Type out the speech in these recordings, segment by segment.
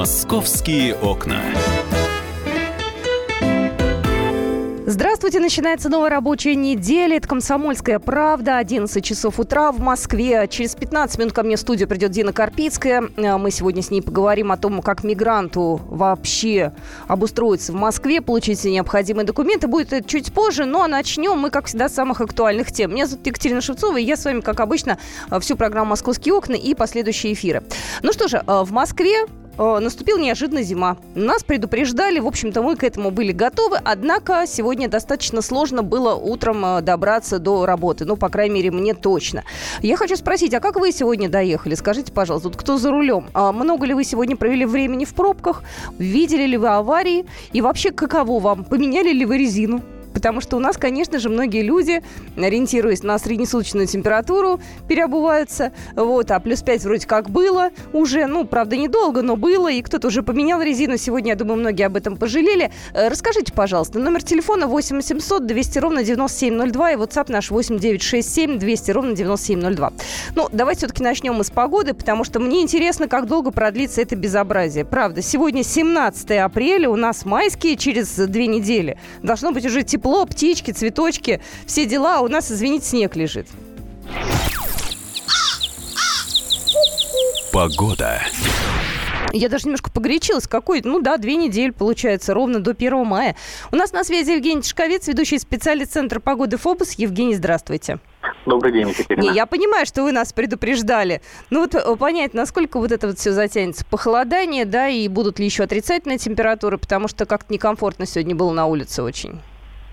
Московские окна. Здравствуйте, начинается новая рабочая неделя. Это «Комсомольская правда». 11 часов утра в Москве. Через 15 минут ко мне в студию придет Дина Карпицкая. Э, мы сегодня с ней поговорим о том, как мигранту вообще обустроиться в Москве, получить необходимые документы. Будет это чуть позже, но начнем мы, как всегда, с самых актуальных тем. Меня зовут Екатерина Шевцова, и я с вами, как обычно, всю программу «Московские окна» и последующие эфиры. Ну что же, э, в Москве Э, наступила неожиданно зима. Нас предупреждали, в общем-то, мы к этому были готовы, однако сегодня достаточно сложно было утром э, добраться до работы. Ну, по крайней мере, мне точно. Я хочу спросить, а как вы сегодня доехали? Скажите, пожалуйста, вот кто за рулем? А много ли вы сегодня провели времени в пробках? Видели ли вы аварии? И вообще, каково вам? Поменяли ли вы резину? Потому что у нас, конечно же, многие люди, ориентируясь на среднесуточную температуру, переобуваются. Вот, а плюс 5 вроде как было уже. Ну, правда, недолго, но было. И кто-то уже поменял резину. Сегодня, я думаю, многие об этом пожалели. Э, расскажите, пожалуйста, номер телефона 8 800 200 ровно 9702 и WhatsApp наш 8 967 200 ровно 9702. Ну, давайте все-таки начнем с погоды, потому что мне интересно, как долго продлится это безобразие. Правда, сегодня 17 апреля, у нас майские, через две недели. Должно быть уже тепло тепло, птички, цветочки, все дела, а у нас, извините, снег лежит. Погода. Я даже немножко погорячилась. Какой? Ну да, две недели, получается, ровно до 1 мая. У нас на связи Евгений Тишковец, ведущий специалист Центра погоды ФОБУС. Евгений, здравствуйте. Добрый день, Екатерина. Не, я понимаю, что вы нас предупреждали. Ну вот э, понять, насколько вот это вот все затянется. Похолодание, да, и будут ли еще отрицательные температуры, потому что как-то некомфортно сегодня было на улице очень.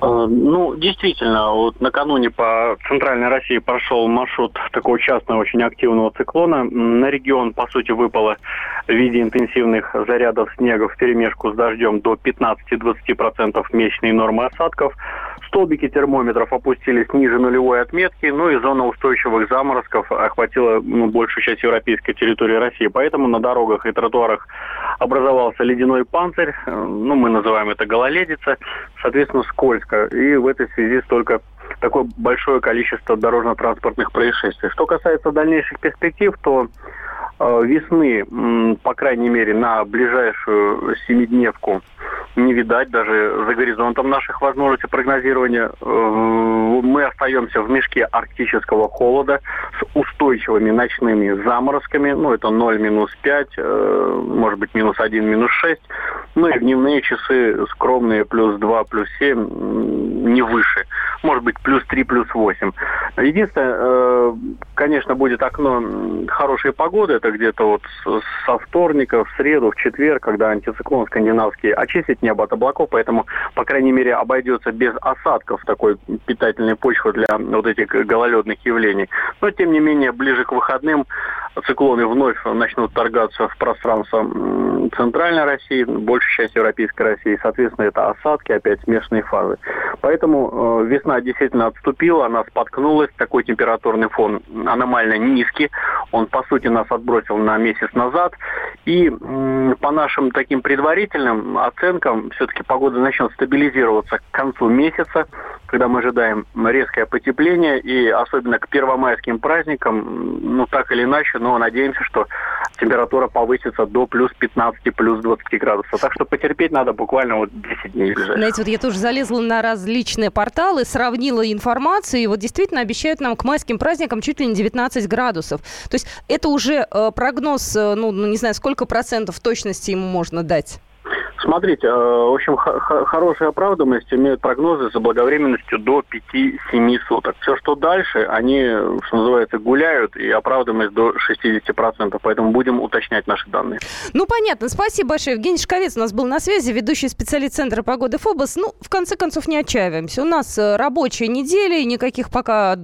ну, действительно, вот накануне по центральной России прошел маршрут такого частного, очень активного циклона. На регион, по сути, выпало в виде интенсивных зарядов снега в перемешку с дождем до 15-20% месячной нормы осадков. Столбики термометров опустились ниже нулевой отметки, ну и зона устойчивых заморозков охватила ну, большую часть европейской территории России. Поэтому на дорогах и тротуарах образовался ледяной панцирь, э, ну мы называем это гололедица, соответственно скользко. И в этой связи столько такое большое количество дорожно-транспортных происшествий. Что касается дальнейших перспектив, то весны, по крайней мере, на ближайшую семидневку не видать даже за горизонтом наших возможностей прогнозирования. Э, мы остаемся в мешке арктического холода с устойчивыми ночными заморозками. Ну, это 0, минус 5, э, может быть, минус 1, минус 6. Ну и дневные часы скромные, плюс 2, плюс 7, не выше. Может быть, плюс 3, плюс 8. Единственное, э, конечно, будет окно хорошей погоды. Это где-то вот со вторника в среду, в четверг, когда антициклон скандинавский очистит небо от облаков, поэтому, по крайней мере, обойдется без осадков такой питательной почвы для вот этих гололедных явлений. Но, тем не менее, ближе к выходным циклоны вновь начнут торгаться в пространство центральной России, большей части европейской России. Соответственно, это осадки, опять смешанные фазы. Поэтому э, весна действительно отступила, она споткнулась. Такой температурный фон аномально низкий. Он, по сути, нас отбросил на месяц назад. И по нашим таким предварительным оценкам, все-таки погода начнет стабилизироваться к концу месяца, когда мы ожидаем резкое потепление. И особенно к первомайским праздникам, ну, так или иначе, но надеемся, что температура повысится до плюс 15, плюс 20 градусов. Так что потерпеть надо буквально вот 10 дней ближайших. Знаете, вот я тоже залезла на различные порталы, сравнила информацию, и вот действительно обещают нам к майским праздникам чуть ли не 19 градусов. То есть это уже э, прогноз, э, ну, ну, не знаю, сколько процентов точности ему можно дать? Смотрите, э, в общем, хорошая оправданность имеют прогнозы за благовременностью до 5-7 суток. Все, что дальше, они, что называется, гуляют, и оправданность до 60%. Поэтому будем уточнять наши данные. Ну, понятно. Спасибо большое. Евгений Шковец у нас был на связи, ведущий специалист Центра погоды ФОБОС. Ну, в конце концов, не отчаиваемся. У нас э, рабочая неделя, никаких пока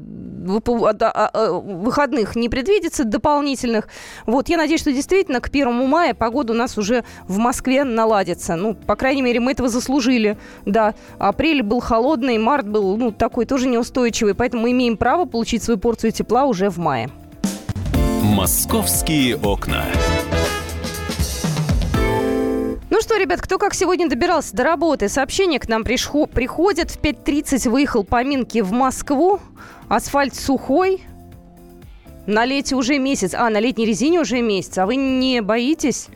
а, а, выходных не предвидится дополнительных. Вот, я надеюсь, что действительно к первому мая погода у нас уже в Москве наладится. Ну, по крайней мере, мы этого заслужили. Да, апрель был холодный, март был, ну, такой тоже неустойчивый, поэтому мы имеем право получить свою порцию тепла уже в мае. Московские окна. Ну что, ребят, кто как сегодня добирался до работы? Сообщение к нам пришхо- приходит. В 5.30 выехал по Минке в Москву. Асфальт сухой. На лете уже месяц. А, на летней резине уже месяц. А вы не боитесь?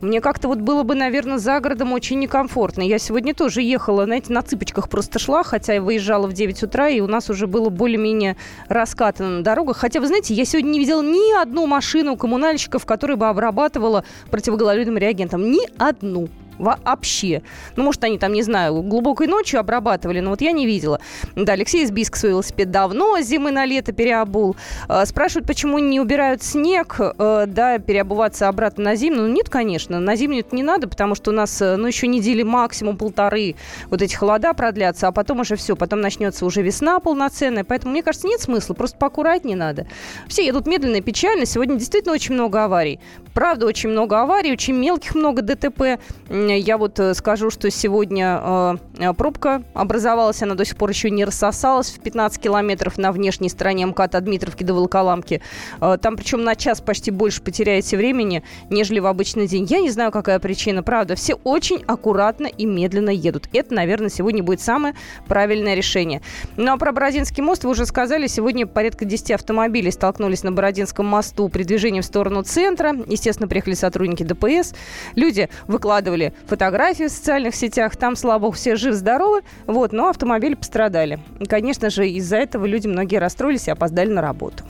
Мне как-то вот было бы, наверное, за городом очень некомфортно. Я сегодня тоже ехала, знаете, на цыпочках просто шла, хотя я выезжала в 9 утра, и у нас уже было более-менее раскатано на дорогах. Хотя, вы знаете, я сегодня не видела ни одну машину коммунальщиков, которая бы обрабатывала противогололедным реагентом. Ни одну вообще. Ну, может, они там, не знаю, глубокой ночью обрабатывали, но вот я не видела. Да, Алексей из Бийска свой велосипед давно зимы на лето переобул. А, спрашивают, почему не убирают снег, э, да, переобуваться обратно на зиму. Ну, нет, конечно, на зимнюю это не надо, потому что у нас, э, ну, еще недели максимум полторы вот эти холода продлятся, а потом уже все, потом начнется уже весна полноценная, поэтому, мне кажется, нет смысла, просто поаккуратнее надо. Все едут медленно и печально, сегодня действительно очень много аварий. Правда, очень много аварий, очень мелких много ДТП. Я вот э, скажу, что сегодня э, э, пробка образовалась, она до сих пор еще не рассосалась в 15 километров на внешней стороне МКАД от Дмитровки до Волоколамки. Там причем на час почти больше потеряете времени, нежели в обычный день. Я не знаю, какая причина, правда. Все очень аккуратно и медленно едут. Это, наверное, сегодня будет самое правильное решение. Ну а про Бородинский мост вы уже сказали. Сегодня порядка 10 автомобилей столкнулись на Бородинском мосту при движении в сторону центра. Естественно, приехали сотрудники ДПС. Люди выкладывали фотографии в социальных сетях. Там, слава богу, все живы-здоровы. Вот, но автомобили пострадали. И, конечно же, из-за этого люди многие расстроились и опоздали на работу.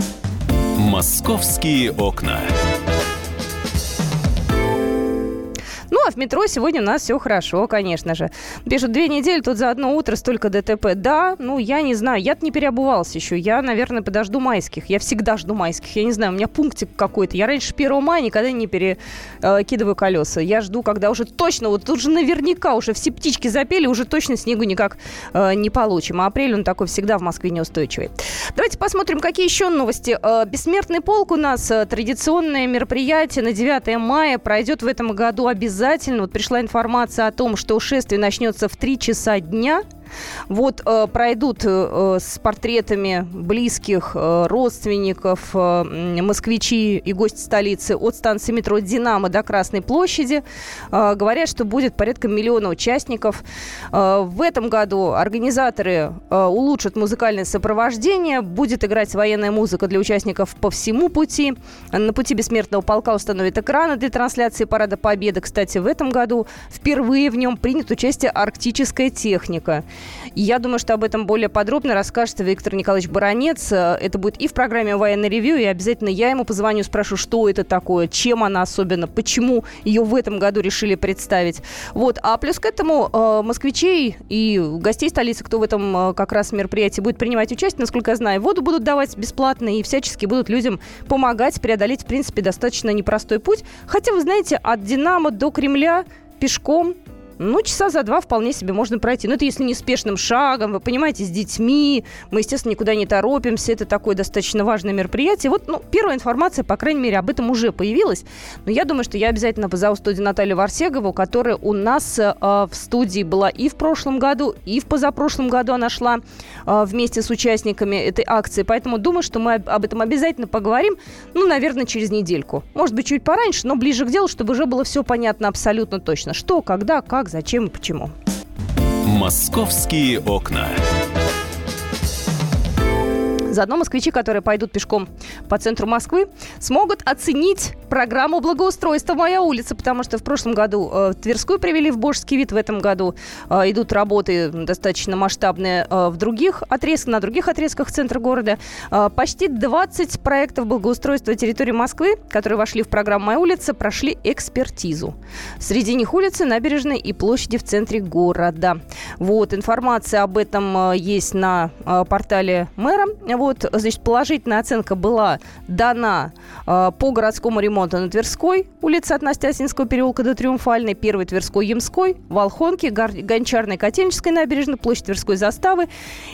Московские окна. В метро сегодня у нас все хорошо, конечно же. Пишут, две недели, тут за одно утро столько ДТП. Да, ну, я не знаю, я не переобувался еще. Я, наверное, подожду майских. Я всегда жду майских. Я не знаю, у меня пунктик какой-то. Я раньше 1 мая никогда не перекидываю колеса. Я жду, когда уже точно, вот тут же наверняка уже все птички запели, уже точно снегу никак э, не получим. А апрель он такой всегда в Москве неустойчивый. Давайте посмотрим, какие еще новости. Э, Бессмертный полк у нас э, традиционное мероприятие на 9 мая пройдет в этом году обязательно обязательно. Вот пришла информация о том, что шествие начнется в 3 часа дня – вот э, пройдут э, с портретами близких, э, родственников, э, москвичи и гости столицы от станции метро «Динамо» до Красной площади. Э, говорят, что будет порядка миллиона участников. Э, в этом году организаторы э, улучшат музыкальное сопровождение. Будет играть военная музыка для участников по всему пути. На пути бессмертного полка установят экраны для трансляции Парада Победы. Кстати, в этом году впервые в нем принят участие арктическая техника. И я думаю, что об этом более подробно расскажет Виктор Николаевич Баранец. Это будет и в программе «Военный ревью», и обязательно я ему позвоню, спрошу, что это такое, чем она особенно, почему ее в этом году решили представить. Вот. А плюс к этому э, москвичей и гостей столицы, кто в этом э, как раз мероприятии будет принимать участие, насколько я знаю, воду будут давать бесплатно и всячески будут людям помогать преодолеть, в принципе, достаточно непростой путь. Хотя, вы знаете, от «Динамо» до Кремля пешком ну, часа за два вполне себе можно пройти. Но это если не спешным шагом, вы понимаете, с детьми. Мы, естественно, никуда не торопимся. Это такое достаточно важное мероприятие. Вот, ну, первая информация, по крайней мере, об этом уже появилась. Но я думаю, что я обязательно позову студию Наталью Варсегову, которая у нас э, в студии была и в прошлом году, и в позапрошлом году она шла э, вместе с участниками этой акции. Поэтому думаю, что мы об этом обязательно поговорим, ну, наверное, через недельку. Может быть, чуть пораньше, но ближе к делу, чтобы уже было все понятно абсолютно точно. Что, когда, как, как, зачем и почему. Московские окна. Заодно москвичи, которые пойдут пешком по центру Москвы, смогут оценить программу благоустройства «Моя улица», потому что в прошлом году э, Тверскую привели в божеский вид, в этом году э, идут работы достаточно масштабные э, в других отрезках, на других отрезках центра города. Э, почти 20 проектов благоустройства территории Москвы, которые вошли в программу «Моя улица», прошли экспертизу. Среди них улицы, набережные и площади в центре города. Вот, информация об этом есть на портале мэра. Вот, значит, положительная оценка была дана э, по городскому ремонту на Тверской, улица от Настясинского переулка до Триумфальной, Первой Тверской, Ямской, Волхонки, Гончарной, Котельнической набережной, площадь Тверской заставы.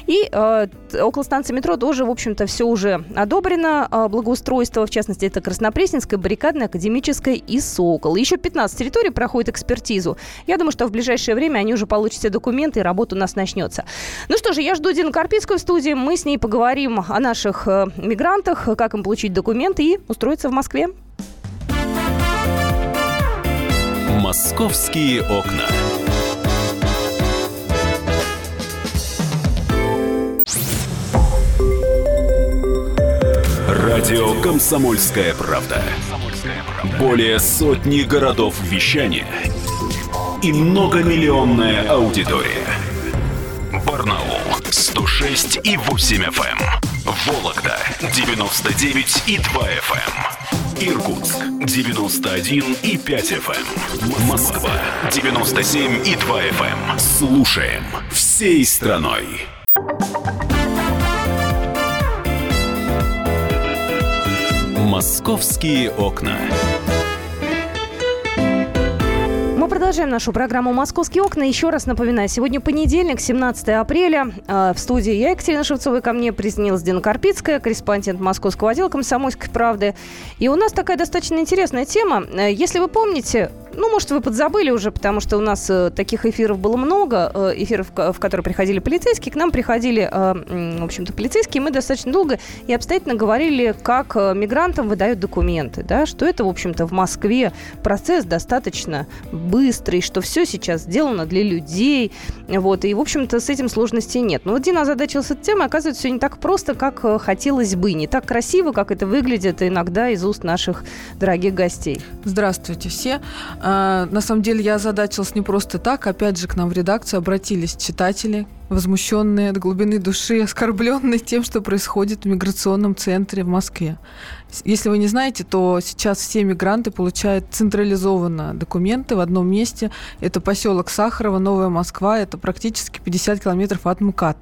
И э, около станции метро тоже, в общем-то, все уже одобрено. Э, благоустройство, в частности, это Краснопресненская, Баррикадная, Академическая и Сокол. Еще 15 территорий проходит экспертизу. Я думаю, что в ближайшее время они уже получат все документы, и работа у нас начнется. Ну что же, я жду Дину Карпицкую в студии. Мы с ней поговорим о наших э, мигрантах, как им получить документы и устроиться в Москве. Московские окна. Радио Комсомольская правда. Более сотни городов вещания и многомиллионная аудитория. Барнаул 106 и 8 FM. Эм. Вологда 99 и 2 FM. Эм. Иркутск 91 и 5 FM. Эм. Москва 97 и 2 FM. Слушаем всей страной. Московские окна. Продолжаем нашу программу «Московские окна». Еще раз напоминаю, сегодня понедельник, 17 апреля. А, в студии я, Екатерина Шевцова, ко мне присоединилась Дина Карпицкая, корреспондент московского отдела «Комсомольской правды». И у нас такая достаточно интересная тема. Э, если вы помните, ну, может, вы подзабыли уже, потому что у нас э, таких эфиров было много, э, эфиров, в которые приходили полицейские. К нам приходили, э, в общем-то, полицейские. Мы достаточно долго и обстоятельно говорили, как мигрантам выдают документы, да, что это, в общем-то, в Москве процесс достаточно быстрый, что все сейчас сделано для людей, вот, и, в общем-то, с этим сложностей нет. Но вот Дина озадачился темой, оказывается, все не так просто, как хотелось бы, не так красиво, как это выглядит иногда из уст наших дорогих гостей. Здравствуйте все. А, на самом деле я озадачилась не просто так. Опять же, к нам в редакцию обратились читатели, возмущенные до глубины души, оскорбленные тем, что происходит в миграционном центре в Москве. Если вы не знаете, то сейчас все мигранты получают централизованно документы в одном месте. Это поселок Сахарова, Новая Москва. Это практически 50 километров от МКАД.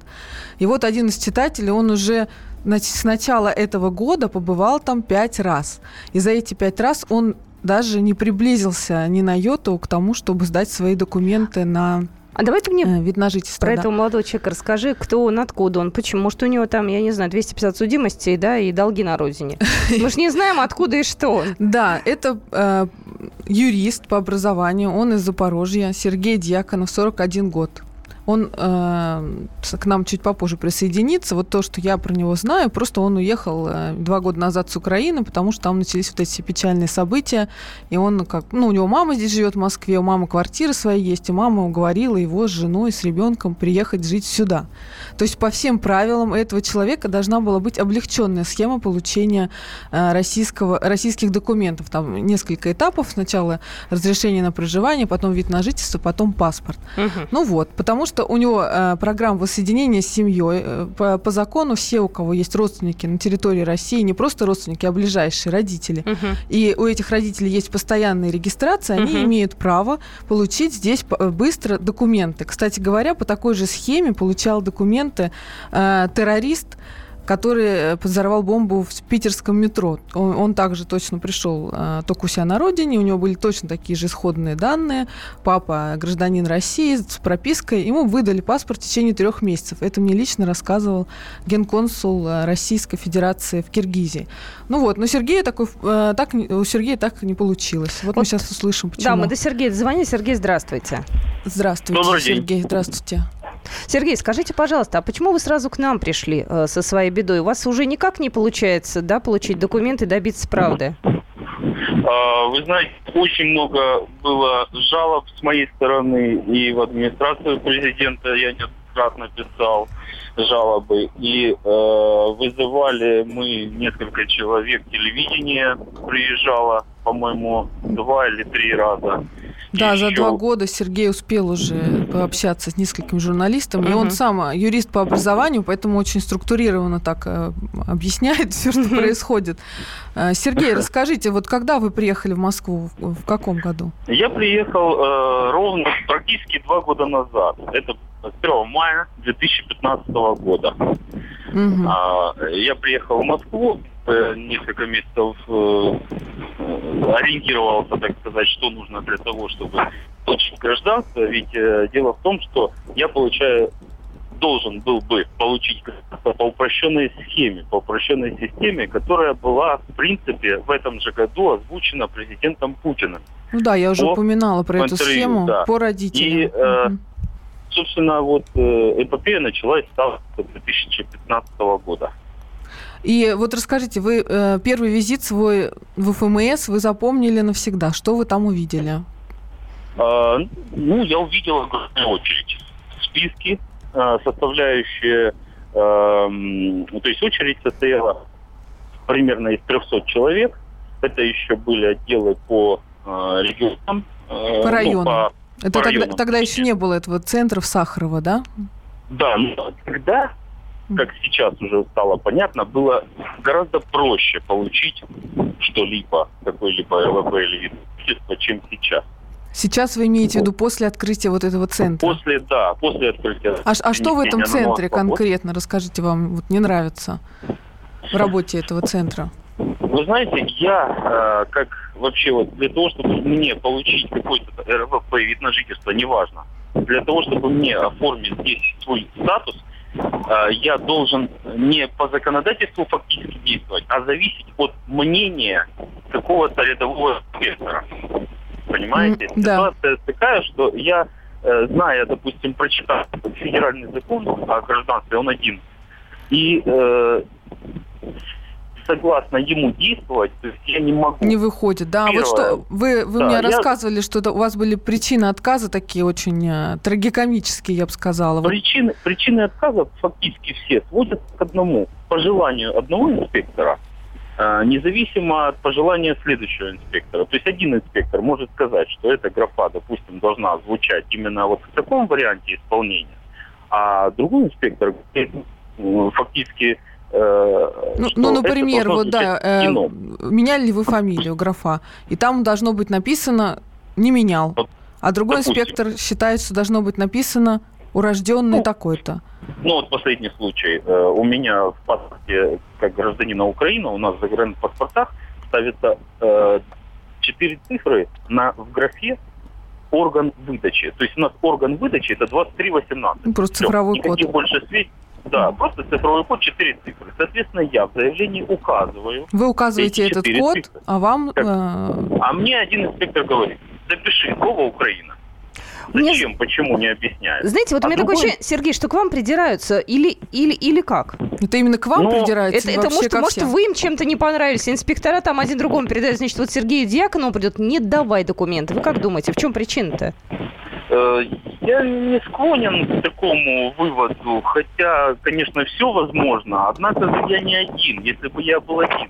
И вот один из читателей, он уже с начала этого года побывал там пять раз. И за эти пять раз он даже не приблизился ни на йоту к тому, чтобы сдать свои документы на а давай ты мне э, вид на жительство. Про да. этого молодого человека расскажи, кто он, откуда он, почему. Может, у него там, я не знаю, 250 судимостей, да, и долги на родине. Мы же не знаем, откуда и что он. Да, это э, юрист по образованию, он из Запорожья, Сергей Дьяконов, 41 год. Он э, к нам чуть попозже присоединится. Вот то, что я про него знаю, просто он уехал э, два года назад с Украины, потому что там начались вот эти печальные события. И он как, ну, у него мама здесь живет в Москве, у мамы квартира своя есть, и мама уговорила его с женой, с ребенком приехать жить сюда. То есть по всем правилам этого человека должна была быть облегченная схема получения э, российского, российских документов. Там несколько этапов. Сначала разрешение на проживание, потом вид на жительство, потом паспорт. Угу. Ну вот, потому что что у него э, программа воссоединения с семьей. Э, по, по закону все, у кого есть родственники на территории России, не просто родственники, а ближайшие родители. Угу. И у этих родителей есть постоянная регистрация, они угу. имеют право получить здесь э, быстро документы. Кстати говоря, по такой же схеме получал документы э, террорист, который э, взорвал бомбу в питерском метро. Он, он также точно пришел э, только у себя на родине, у него были точно такие же исходные данные. Папа гражданин России с пропиской. Ему выдали паспорт в течение трех месяцев. Это мне лично рассказывал генконсул э, Российской Федерации в Киргизии. Ну вот, но Сергея такой, э, так, у Сергея так не получилось. Вот, вот мы сейчас услышим, почему. Да, мы до Сергея звоним. Сергей, здравствуйте. Здравствуйте, Добрый Сергей. День. Здравствуйте. Сергей, скажите, пожалуйста, а почему вы сразу к нам пришли э, со своей бедой? У вас уже никак не получается, да, получить документы, добиться правды? А, вы знаете, очень много было жалоб с моей стороны и в администрацию президента я неоднократно писал жалобы. И э, вызывали мы несколько человек, телевидение приезжало, по-моему, два или три раза. Да, за два года Сергей успел уже пообщаться с несколькими журналистами. И он сам а, юрист по образованию, поэтому очень структурированно так э, объясняет все, что происходит. Э, Сергей, расскажите, вот когда вы приехали в Москву, в каком году? Я приехал э, ровно практически два года назад. Это 1 мая 2015 года. А, я приехал в Москву, э, несколько месяцев э, ориентировался, так сказать, что нужно для того, чтобы получить гражданство. Ведь э, дело в том, что я получаю должен был бы получить гражданство по упрощенной схеме, по упрощенной системе, которая была, в принципе, в этом же году озвучена президентом Путиным. Ну да, я уже упоминала про интервью, эту схему да. по родителям. И, э, угу. собственно, вот э, эпопея началась с 2015 года. И вот расскажите, вы э, первый визит свой в ФМС вы запомнили навсегда. Что вы там увидели? А, ну, я увидел огромную очередь. Списки, э, составляющие... Э, то есть очередь состояла примерно из 300 человек. Это еще были отделы по э, регионам. Э, по районам. Ну, по, это по тогда, районам. тогда еще не было этого центра в Сахарово, да? Да, но тогда, как сейчас уже стало понятно, было гораздо проще получить что-либо, какой-либо ЛВП или вид чем сейчас. Сейчас вы имеете в виду после открытия вот этого центра? После, да, после открытия. А, а что в этом центре конкретно, расскажите, вам вот не нравится в работе этого центра? Вы знаете, я э, как вообще вот для того, чтобы мне получить какой-то РВП вид на жительство, неважно, для того, чтобы мне оформить здесь свой статус, я должен не по законодательству фактически действовать, а зависеть от мнения какого-то рядового инспектора. Понимаете? Mm, да. Ситуация такая, что я, э, зная, допустим, прочитав федеральный закон о гражданстве, он один, и э, согласно ему действовать, то есть я не могу. Не выходит, да. Первое, вот что вы, вы да, мне я... рассказывали, что у вас были причины отказа такие очень э, трагикомические, я бы сказала. Причины, причины отказа фактически все сводятся к одному. По желанию одного инспектора, э, независимо от пожелания следующего инспектора. То есть один инспектор может сказать, что эта графа, допустим, должна звучать именно вот в таком варианте исполнения, а другой инспектор фактически Э, ну, ну, например, вот да, э, меняли ли вы фамилию графа, и там должно быть написано «не менял», а другой Допустим. инспектор считает, что должно быть написано урожденный ну, такой-то. Ну вот последний случай. Э, у меня в паспорте, как гражданина Украины, у нас в загранпаспортах ставится э, четыре цифры на, в графе орган выдачи. То есть у нас орган выдачи это 2318. Ну, просто Все, цифровой код. больше сведений да, просто цифровой код 4 цифры. Соответственно, я в заявлении указываю. Вы указываете этот код, цифры. а вам... Э... А мне один инспектор говорит, запиши слово Украина. Зачем, Мне... почему, не объясняют. Знаете, вот а у меня другой... такое ощущение, Сергей, что к вам придираются или, или, или как? Это именно к вам ну, придираются? Это, это может, может вы им чем-то не понравились. Инспектора там один другому передают. Значит, вот Сергею Дьяконову придет, не давай документы. Вы как думаете, в чем причина-то? Э, я не склонен к такому выводу, хотя, конечно, все возможно, однако я не один. Если бы я был один,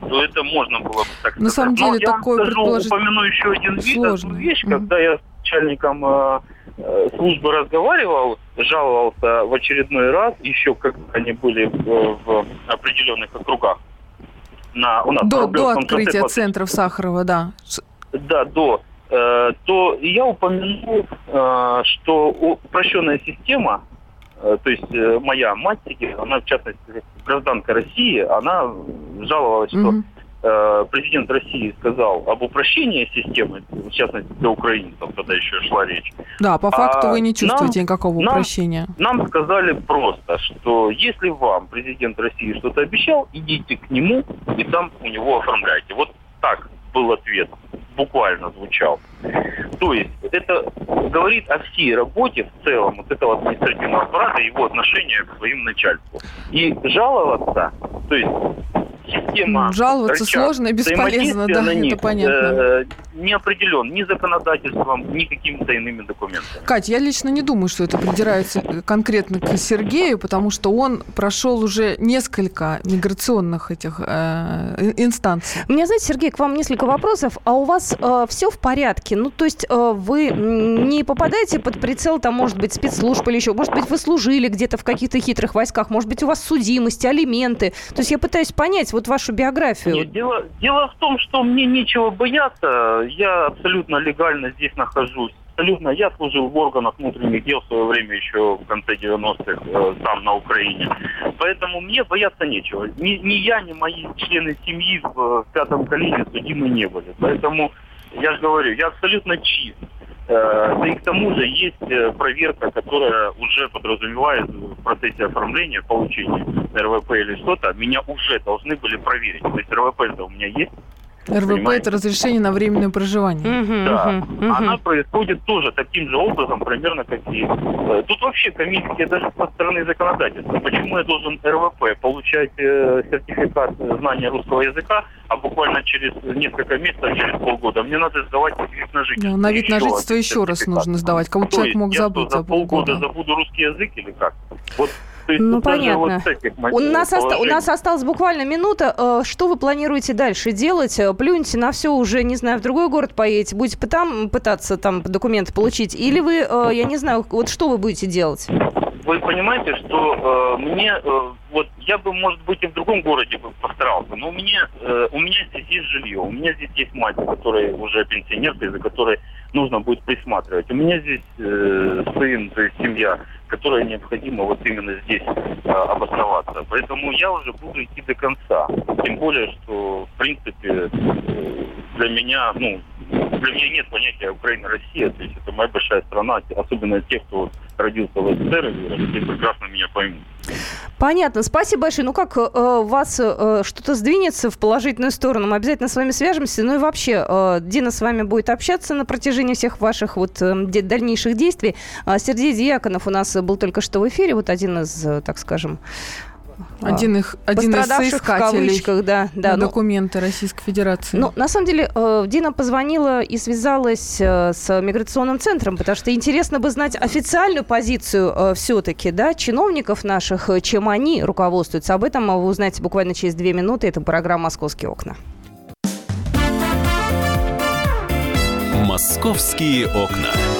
то это можно было бы так сказать. На самом деле, Но такое я скажу, упомяну еще один вид, вещь, mm-hmm. когда я с начальником э, э, службы разговаривал, жаловался в очередной раз, еще когда они были в, в определенных округах. На, у нас до, до открытия центров Сахарова, да. Да, до. Э, то я упомянул, э, что упрощенная система, э, то есть моя мать, она в частности гражданка России, она жаловалась, что президент России сказал об упрощении системы, в частности для украинцев, когда еще шла речь. Да, по факту а вы не чувствуете нам, никакого упрощения. Нам, нам сказали просто, что если вам президент России что-то обещал, идите к нему и там у него оформляйте. Вот так был ответ буквально звучал. То есть это говорит о всей работе в целом вот этого административного аппарата и его отношения к своим начальству. И жаловаться, то есть система... Жаловаться рычаг, сложно и бесполезно, да, на них, это понятно. Э, не определен ни законодательством, ни какими-то иными документами. Кать, я лично не думаю, что это придирается конкретно к Сергею, потому что он прошел уже несколько миграционных этих э, инстанций. У меня, знаете, Сергей, к вам несколько вопросов. А у вас э, все в порядке? Ну, то есть э, вы не попадаете под прицел, там, может быть, спецслужб или еще, может быть, вы служили где-то в каких-то хитрых войсках, может быть, у вас судимость, алименты. То есть я пытаюсь понять вот вашу биографию. Нет, дело, дело в том, что мне нечего бояться. Я абсолютно легально здесь нахожусь. Абсолютно. Я служил в органах внутренних дел в свое время еще в конце 90-х э, там на Украине. Поэтому мне бояться нечего. Ни, ни я, ни мои члены семьи в, в пятом колене судимы не были. Поэтому я же говорю, я абсолютно чист. Э, да и к тому же есть э, проверка, которая уже подразумевает в процессе оформления, получения РВП или что-то, меня уже должны были проверить. То есть РВП-то у меня есть, РВП Понимаете? это разрешение на временное проживание. Угу, да. Угу. Она происходит тоже таким же образом, примерно как и. Э, тут вообще комиссия даже со стороны законодательства. Почему я должен РВП получать э, сертификат знания русского языка, а буквально через несколько месяцев, через полгода, мне надо сдавать вид на жительство. Да, на вид на жительство еще раз нужно сдавать. Кому человек мог забыть за полгода забуду русский язык или как? Вот То есть ну, понятно. Вот у, нас оста- у нас осталась буквально минута. Э, что вы планируете дальше делать? Э, плюньте на все уже, не знаю, в другой город поедете, будете там пытаться там документы получить? Или вы, я не знаю, вот что вы будете делать? Вы понимаете, что э, мне, э, вот я бы, может быть, и в другом городе бы постарался, но у меня, э, у меня здесь есть жилье, у меня здесь есть мать, которая уже пенсионерка, за которой нужно будет присматривать. У меня здесь э, сын, то есть семья, которая необходимо вот именно здесь э, обосноваться. Поэтому я уже буду идти до конца. Тем более, что, в принципе, э, для меня, ну, для меня нет понятия Украина-Россия, то есть это моя большая страна, особенно те, кто родился в СССР, они прекрасно меня поймут. Понятно. Спасибо большое. Ну как, э, вас э, что-то сдвинется в положительную сторону, мы обязательно с вами свяжемся. Ну и вообще, э, Дина с вами будет общаться на протяжении всех ваших вот э, дальнейших действий. А Сергей Дьяконов у нас был только что в эфире, вот один из, э, так скажем, один, их, один из соискателей в кавычках, да, да, ну, документы Российской Федерации. Ну, на самом деле, э, Дина позвонила и связалась э, с миграционным центром, потому что интересно бы знать официальную позицию э, все-таки, да, чиновников наших, чем они руководствуются. Об этом вы узнаете буквально через две минуты. Это программа «Московские окна». «Московские окна».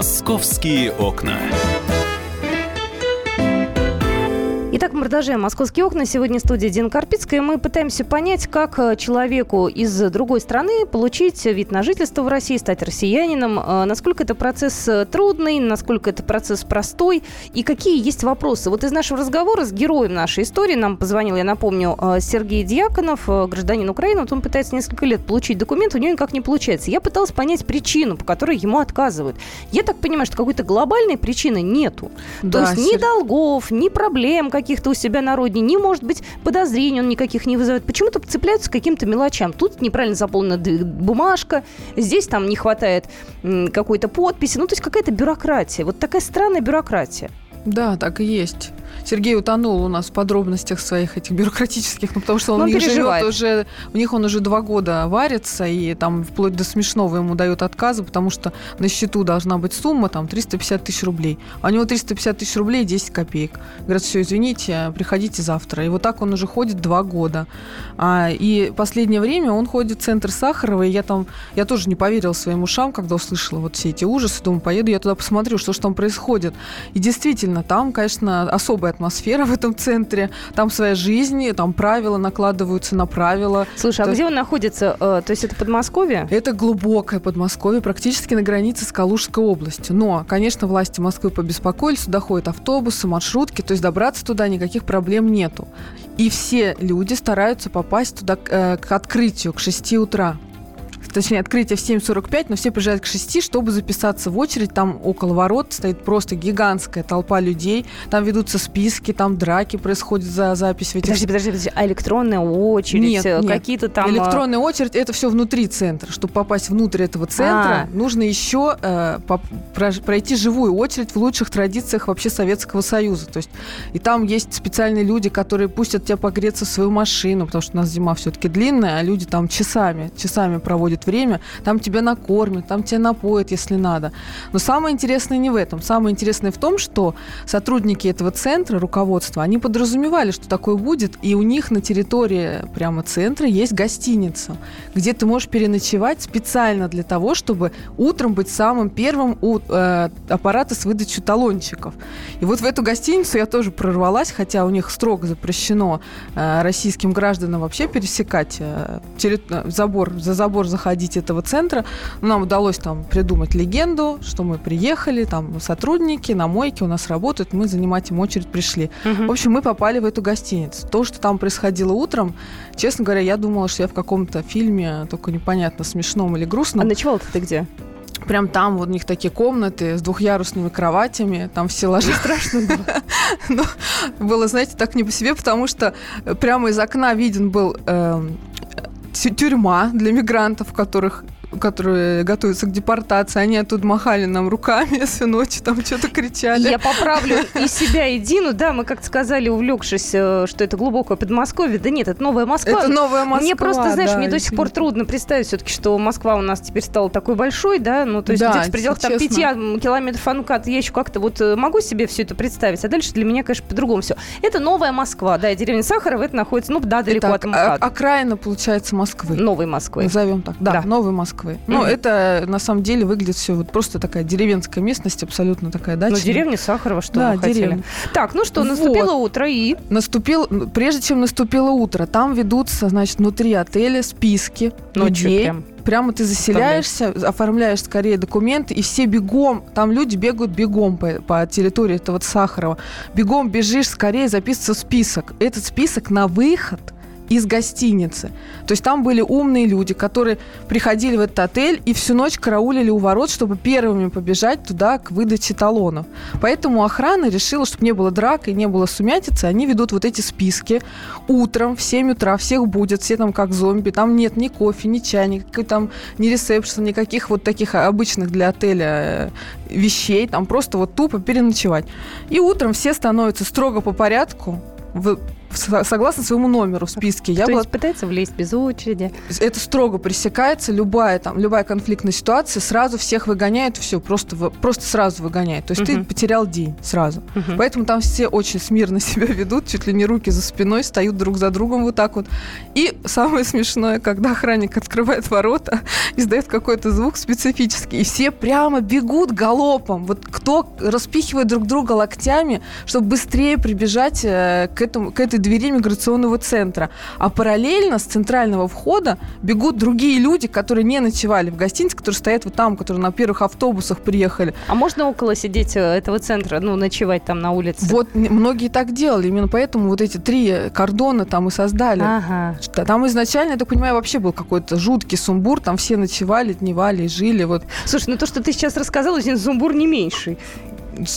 «Московские окна». Итак, мы продолжаем «Московские окна». Сегодня студия Дина Карпицкая. Мы пытаемся понять, как э, человеку из другой страны получить вид на жительство в России, стать россиянином. Э, насколько это процесс э, трудный, насколько это процесс простой и какие есть вопросы. Вот из нашего разговора с героем нашей истории нам позвонил, я напомню, Сергей Дьяконов, гражданин Украины. Вот он пытается несколько лет получить документ, у него никак не получается. Я пыталась понять причину, по которой ему отказывают. Я так понимаю, что какой-то глобальной причины нету. Да, То есть Сер... ни долгов, ни проблем каких каких-то у себя на родине, не может быть подозрений он никаких не вызывает. Почему-то цепляются к каким-то мелочам. Тут неправильно заполнена бумажка, здесь там не хватает какой-то подписи. Ну, то есть какая-то бюрократия. Вот такая странная бюрократия. Да, так и есть. Сергей утонул у нас в подробностях своих этих бюрократических, ну, потому что он, он у них живет уже, у них он уже два года варится, и там вплоть до смешного ему дают отказы, потому что на счету должна быть сумма там 350 тысяч рублей. А у него 350 тысяч рублей 10 копеек. Говорят, все, извините, приходите завтра. И вот так он уже ходит два года. А, и последнее время он ходит в центр Сахарова, и я там, я тоже не поверила своим ушам, когда услышала вот все эти ужасы, думаю, поеду я туда посмотрю, что же там происходит. И действительно, там, конечно, особая особая атмосфера в этом центре. Там своя жизнь, там правила накладываются на правила. Слушай, а где он находится? Э, то есть это Подмосковье? Это глубокое Подмосковье, практически на границе с Калужской областью. Но, конечно, власти Москвы побеспокоились, сюда ходят автобусы, маршрутки, то есть добраться туда никаких проблем нету. И все люди стараются попасть туда э, к открытию, к 6 утра точнее, открытие в 7.45, но все приезжают к 6, чтобы записаться в очередь. Там около ворот стоит просто гигантская толпа людей. Там ведутся списки, там драки происходят за запись. В этих... Подожди, подожди, подожди. А электронная очередь? Нет, нет. Какие-то там... А, электронная очередь – это все внутри центра. Чтобы попасть внутрь этого центра, а. нужно еще э, пройти живую очередь в лучших традициях вообще Советского Союза. То есть и там есть специальные люди, которые пустят тебя погреться в свою машину, потому что у нас зима все-таки длинная, а люди там часами, часами проводят будет время, там тебя накормят, там тебя напоят, если надо. Но самое интересное не в этом. Самое интересное в том, что сотрудники этого центра, руководство, они подразумевали, что такое будет, и у них на территории прямо центра есть гостиница, где ты можешь переночевать специально для того, чтобы утром быть самым первым у э, аппарата с выдачей талончиков. И вот в эту гостиницу я тоже прорвалась, хотя у них строго запрещено э, российским гражданам вообще пересекать э, терри- забор, за забор заходить обходить этого центра. Нам удалось там придумать легенду, что мы приехали, там сотрудники на мойке у нас работают, мы занимать им очередь пришли. Угу. В общем, мы попали в эту гостиницу. То, что там происходило утром, честно говоря, я думала, что я в каком-то фильме, только непонятно, смешном или грустном. А ночевал ты где? Прям там вот у них такие комнаты с двухъярусными кроватями, там все ложились. Страшно было. Но было, знаете, так не по себе, потому что прямо из окна виден был э, тюрьма для мигрантов, которых которые готовятся к депортации, они оттуда махали нам руками всю ночь, там что-то кричали. Я поправлю и себя, и Дину. Да, мы как-то сказали, увлекшись, э, что это глубокое Подмосковье. Да нет, это новая Москва. Это новая Москва, Мне просто, знаешь, да, мне до сих пор трудно представить все-таки, что Москва у нас теперь стала такой большой, да, ну, то есть да, где-то в пределах там, пяти километров Анукат я еще как-то вот э, могу себе все это представить, а дальше для меня, конечно, по-другому все. Это новая Москва, да, и деревня Сахарова, это находится, ну, да, далеко Итак, от МКАД. окраина, получается, Москвы. Новой Москвы. Назовем так. Да, Да. новой Москвы. Ну, Мгм. это на самом деле выглядит все вот просто такая деревенская местность, абсолютно такая дачная. Ну, деревня Сахарова, что Да, вы хотели. деревня. Так, ну что, Вот. наступило утро и... Наступил, прежде чем наступило утро, там ведутся, значит, внутри отеля списки Ночью людей. прям. Прямо ты заселяешься, оформляешь скорее документы, и все бегом, там люди бегают бегом по, по территории этого вот Сахарова. Бегом бежишь, скорее записываться в список. Этот список на выход из гостиницы. То есть там были умные люди, которые приходили в этот отель и всю ночь караулили у ворот, чтобы первыми побежать туда к выдаче талонов. Поэтому охрана решила, чтобы не было драк и не было сумятицы, они ведут вот эти списки. Утром в 7 утра всех будет, все там как зомби. Там нет ни кофе, ни чая, никакой там ни ресепшн, никаких вот таких обычных для отеля э, вещей. Там просто вот тупо переночевать. И утром все становятся строго по порядку, согласно своему номеру в списке. Я То была есть пытается влезть без очереди. это строго пресекается, любая там, любая конфликтная ситуация, сразу всех выгоняет, все, просто, просто сразу выгоняет. То есть ты Мгм. потерял день сразу. Мгм. Поэтому там все очень смирно себя ведут, чуть ли не руки за спиной, стоят друг за другом вот так вот. И самое смешное, когда охранник открывает ворота, издает какой-то звук специфический, и все прямо бегут галопом. Вот кто распихивает друг друга локтями, чтобы быстрее прибежать э, к, этому, к этой двери миграционного центра. А параллельно с центрального входа бегут другие люди, которые не ночевали в гостинице, которые стоят вот там, которые на первых автобусах приехали. А можно около сидеть э, этого центра, ну, ночевать там на улице? Вот многие так делали, именно поэтому вот эти три кордона там и создали. Ага. Там изначально, я так понимаю, вообще был какой-то жуткий сумбур, там все ночевали, дневали, жили. Вот. Слушай, ну то, что ты сейчас рассказала, Зин, зумбур не меньший.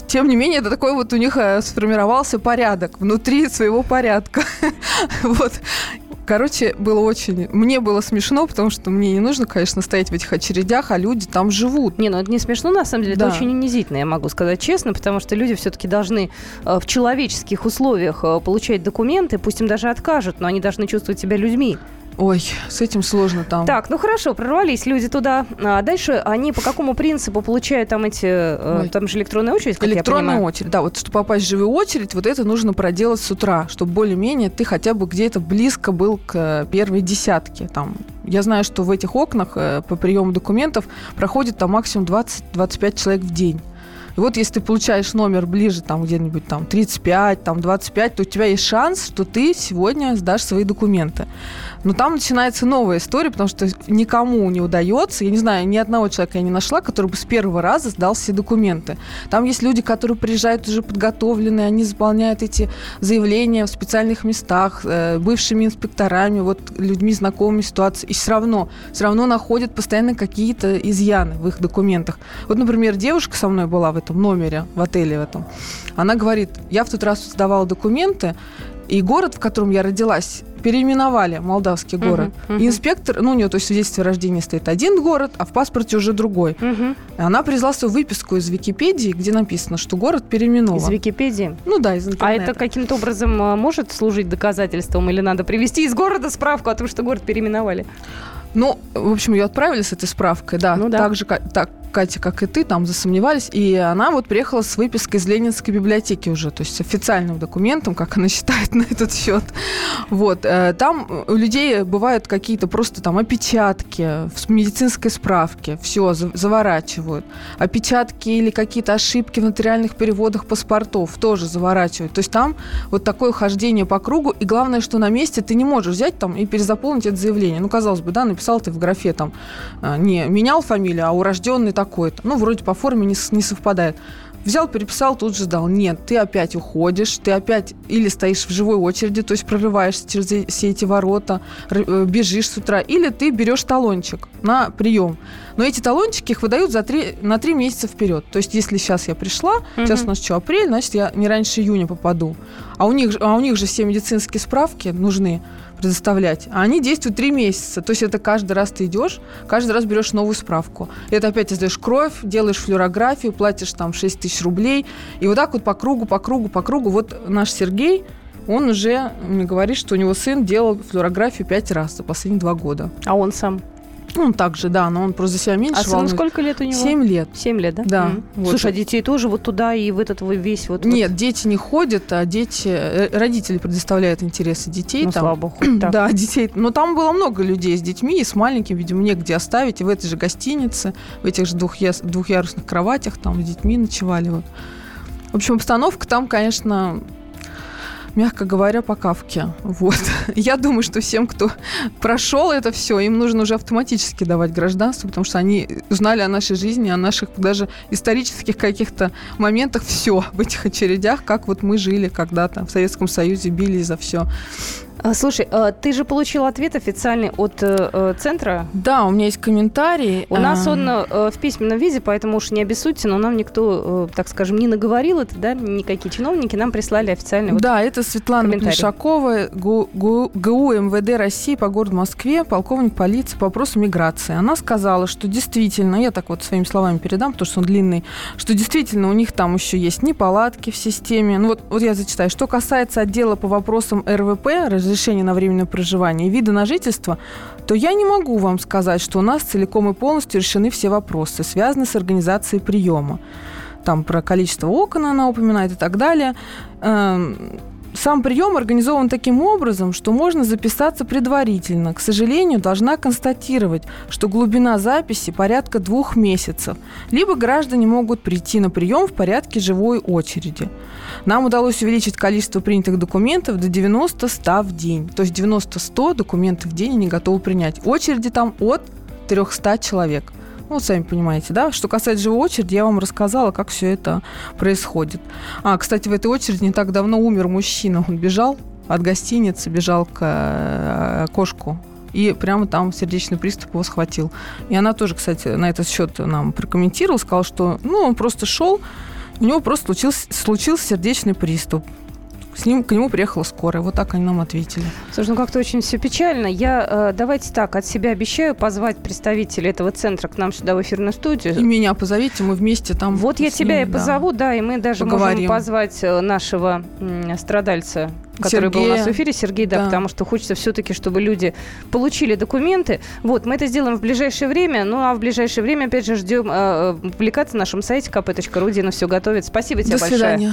Тем не менее, это такой вот у них э, сформировался порядок внутри своего порядка. Вот. Короче, было очень... Мне было смешно, потому что мне не нужно, конечно, стоять в этих очередях, а люди там живут. Не, ну это не смешно, на самом деле, Да. это очень унизительно, я могу сказать честно, потому что люди все-таки должны э, в человеческих условиях э, получать документы, пусть им даже откажут, но они должны чувствовать себя людьми. Ой, с этим сложно там. Так, ну хорошо, прорвались люди туда. А дальше они по какому принципу получают там эти, э, Ой. там же электронная очередь, как я Электронная очередь, да, вот чтобы попасть в живую очередь, вот это нужно проделать с утра, чтобы более-менее ты хотя бы где-то близко был к э, первой десятке. Там. Я знаю, что в этих окнах э, по приему документов проходит там максимум 20-25 человек в день. И вот если ты получаешь номер ближе, там где-нибудь там 35, там 25, то у тебя есть шанс, что ты сегодня сдашь свои документы. Но там начинается новая история, потому что никому не удается, я не знаю, ни одного человека я не нашла, который бы с первого раза сдал все документы. Там есть люди, которые приезжают уже подготовленные, они заполняют эти заявления в специальных местах, э, бывшими инспекторами, вот людьми, знакомыми ситуации, и все равно, все равно находят постоянно какие-то изъяны в их документах. Вот, например, девушка со мной была в этом номере, в отеле в этом. Она говорит, я в тот раз сдавала документы, и город, в котором я родилась, переименовали молдавский город. мгм. И инспектор, ну, у нее, то есть в свидетельстве о рождении стоит один город, а в паспорте уже другой. И она привезла свою выписку из Википедии, где написано, что город переименован. Из Википедии. Ну да, из А интернета. это каким-то образом э, может служить доказательством или надо привезти из города справку о том, что город переименовали? Ну, в общем, ее отправили с этой справкой, да. Ну да. Так же, так, Катя, как и ты, там засомневались. И она вот приехала с выпиской из Ленинской библиотеки уже, то есть с официальным документом, как она считает на этот счет. Вот. э, Там у людей бывают какие-то просто там опечатки в медицинской справке, все, заворачивают. Опечатки или какие-то ошибки в нотариальных переводах паспортов тоже заворачивают. То есть там вот такое хождение по кругу, и главное, что на месте ты не можешь взять там и перезаполнить это заявление. Ну, казалось бы, да, написать написал ты в графе там э, не менял фамилию, а урожденный такой-то. Ну, вроде по форме не, не совпадает. Взял, переписал, тут же сдал. Нет, ты опять уходишь, ты опять или стоишь в живой очереди, то есть прорываешься через все эти ворота, э, бежишь с утра, или ты берешь талончик на прием. Но эти талончики их выдают за 3, на три месяца вперед. То есть если сейчас я пришла, угу. сейчас у нас что, апрель, значит, я не раньше июня попаду. А у них, а у них же все медицинские справки нужны предоставлять. А они действуют три месяца. То есть это каждый раз ты идешь, каждый раз берешь новую справку. И это опять сдаешь кровь, делаешь флюорографию, платишь там 6 тысяч рублей. И вот так вот по кругу, по кругу, по кругу. Вот наш Сергей, он уже мне говорит, что у него сын делал флюорографию пять раз за последние два года. А он сам? Он также, да, но он просто себя меньше А сыну сколько лет у него? Семь лет. Семь лет, да? Да. Mm. Вот. Слушай, а детей тоже вот туда и в этот весь вот... Нет, дети не ходят, а дети... Э, родители предоставляют интересы детей. Ну, там. слава богу. Да, детей. Но там было много людей с детьми и с маленькими, видимо, негде оставить. И в этой же гостинице, в этих же двухъя... двухъярусных кроватях там с детьми ночевали. Вот. В общем, обстановка там, конечно, мягко говоря, по кавке. Вот. Я думаю, что всем, кто прошел это все, им нужно уже автоматически давать гражданство, потому что они узнали о нашей жизни, о наших даже исторических каких-то моментах все в этих очередях, как вот мы жили когда-то в Советском Союзе, бились за все. А, слушай, а, ты же получил ответ официальный от э, э, центра? Да, у меня есть комментарий. У нас он э, в письменном виде, поэтому уж не обессудьте, но нам никто, так скажем, не наговорил это, да, никакие чиновники нам прислали официальный вот Да, это Светлана Плешакова, ГУ, ГУ, ГУ МВД России по городу Москве, полковник полиции по вопросу миграции. Она сказала, что действительно, я так вот своими словами передам, потому что он длинный, что действительно у них там еще есть неполадки в системе. Ну вот, вот я зачитаю. Что касается отдела по вопросам РВП, разрешение на временное проживание и вида на жительство, то я не могу вам сказать, что у нас целиком и полностью решены все вопросы, связанные с организацией приема. Там про количество окон она упоминает и так далее. Сам прием организован таким образом, что можно записаться предварительно. К сожалению, должна констатировать, что глубина записи порядка двух месяцев. Либо граждане могут прийти на прием в порядке живой очереди. Нам удалось увеличить количество принятых документов до 90-100 в день. То есть 90-100 документов в день они готовы принять. Очереди там от 300 человек – ну, сами понимаете, да? Что касается живой очереди, я вам рассказала, как все это происходит. А, кстати, в этой очереди не так давно умер мужчина. Он бежал от гостиницы, бежал к э, кошку и прямо там сердечный приступ его схватил. И она тоже, кстати, на этот счет нам прокомментировала, сказала, что ну, он просто шел, у него просто случился, случился сердечный приступ. С ним, к нему приехала скорая. Вот так они нам ответили. Слушай, ну как-то очень все печально. Я, э, давайте так, от себя обещаю позвать представителей этого центра к нам сюда в эфирную студию. И меня позовите, мы вместе там Вот я тебя ним, и позову, да. да, и мы даже Поговорим. можем позвать э, нашего страдальца который Сергея. был у нас в эфире, Сергей, да, да, потому что хочется все-таки, чтобы люди получили документы. Вот, мы это сделаем в ближайшее время, ну а в ближайшее время, опять же, ждем э, э публикации на нашем сайте kp.ru, Дина все готовит. Спасибо тебе До большое. До свидания.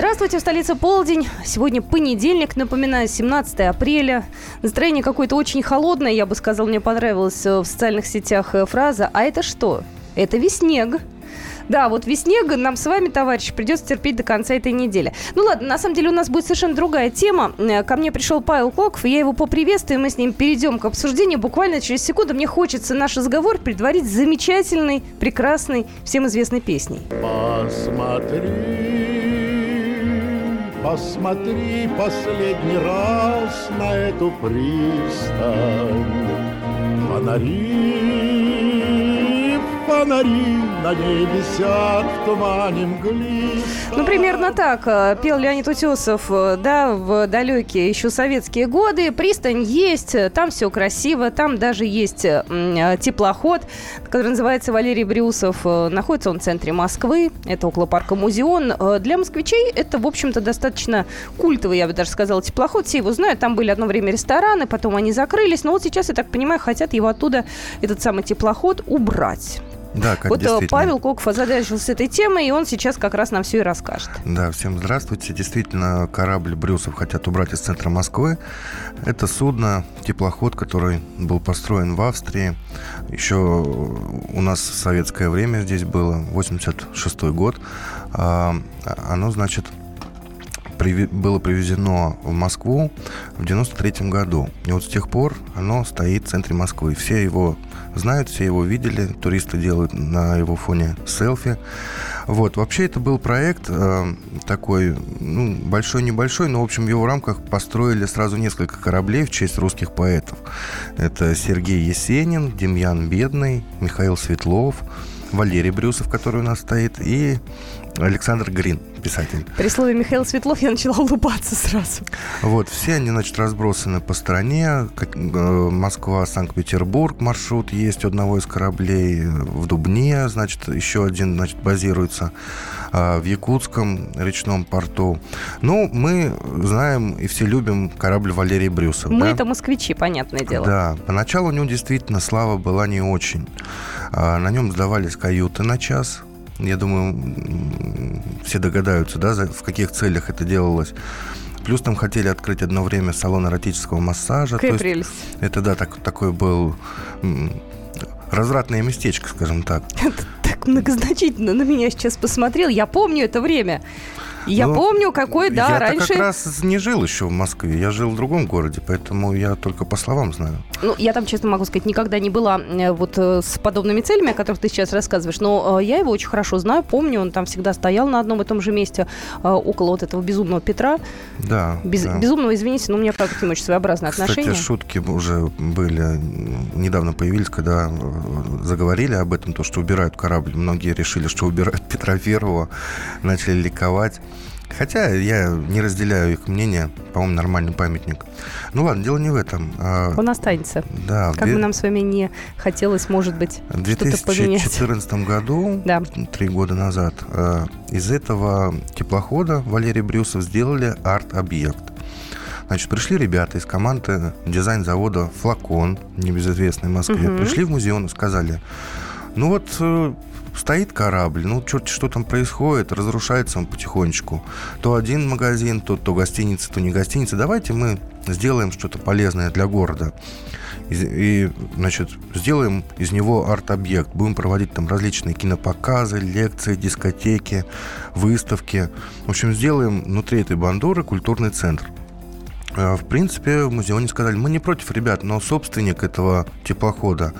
Здравствуйте, в столице полдень. Сегодня понедельник, напоминаю, 17 апреля. Настроение какое-то очень холодное, я бы сказал, мне понравилась э, в социальных сетях э, фраза «А это что?» Это веснег. Да, вот веснега нам с вами, товарищи, придется терпеть до конца этой недели. Ну ладно, на самом деле у нас будет совершенно другая тема. Э, ко мне пришел Павел Клоков, я его поприветствую, мы с ним перейдем к обсуждению. Буквально через секунду мне хочется наш разговор предварить замечательной, прекрасной, всем известной песней. Посмотри Посмотри последний раз на эту пристань. Фонари, фонари на небе висят в тумане мглистом. Ну, примерно так э, пел Леонид Утесов, э, да, в далекие еще советские годы. Пристань есть, э, там все красиво, там даже есть теплоход, который называется Валерий Брюсов. Находится он в центре Москвы, это около парка Музеон. Для москвичей это, в общем-то, достаточно культовый, я бы даже сказала, теплоход. Все его знают, там были одно время рестораны, потом они закрылись. Но вот сейчас, я так понимаю, хотят его оттуда, этот самый теплоход, убрать. Да, как вот э, Павел Коков озадачился этой темой, и он сейчас как раз нам все и расскажет. Да, всем здравствуйте. Действительно, корабль Брюсов хотят убрать из центра Москвы. Это судно, теплоход, который был построен в Австрии. Еще у нас в советское время здесь было, 86 год. А, оно, значит, было привезено в Москву в 93 году. И вот с тех пор оно стоит в центре Москвы. Все его знают, все его видели, туристы делают на его фоне селфи. Вот, вообще это был проект э, такой, ну, большой-небольшой, но, в общем, в его рамках построили сразу несколько кораблей в честь русских поэтов. Это Сергей Есенин, Демьян Бедный, Михаил Светлов, Валерий Брюсов, который у нас стоит, и Александр Грин, писатель. При слове Михаил Светлов я начала улыбаться сразу. Вот, все они, значит, разбросаны по стране. Э, Москва, Санкт-Петербург маршрут есть у одного из кораблей. В Дубне, значит, еще один, значит, базируется э, в Якутском речном порту. Ну, мы знаем и все любим корабль Валерий Брюсов. Мы да? это москвичи, понятное дело. Да, поначалу у него действительно слава была не очень. А, на нем сдавались каюты на час, я думаю, все догадаются, да, в каких целях это делалось. Плюс там хотели открыть одно время салон эротического массажа. Какая прелесть. Это, да, так, такой был развратное местечко, скажем так. так многозначительно на меня сейчас посмотрел. Я помню это время. Я ну, помню, какой, да, я раньше... Я как раз не жил еще в Москве, я жил в другом городе, поэтому я только по словам знаю. Ну, я там, честно могу сказать, никогда не была э, вот э, с подобными целями, о которых ты сейчас рассказываешь, но э, я его очень хорошо знаю, помню, он там всегда стоял на одном и том же месте, около вот этого безумного Петра. Да. Без, да. Безумного, извините, но у меня, правда, к нему очень своеобразное Кстати, отношение. шутки уже были, недавно появились, когда заговорили об этом, то, что убирают корабль. Многие решили, что убирают Петра Первого, начали ликовать. Хотя я не разделяю их мнение. По-моему, нормальный памятник. Ну ладно, дело не в этом. А Он останется. Да. Как бы нам с вами не хотелось, может быть, В 2014 году, да. три года назад, а, из этого теплохода Валерий Брюсов сделали арт-объект. Значит, пришли ребята из команды дизайн-завода «Флакон», небезызвестной в Москве, угу. пришли в музей и сказали, ну вот э, стоит корабль, ну, черт, что там происходит, разрушается он потихонечку. То один магазин, то, то гостиница, то не гостиница. Давайте мы сделаем что-то полезное для города. И, и значит, сделаем из него арт-объект. Будем проводить там различные кинопоказы, лекции, дискотеки, выставки. В общем, сделаем внутри этой бандуры культурный центр. Э, в принципе, в музеоне сказали, мы не против, ребят, но собственник этого теплохода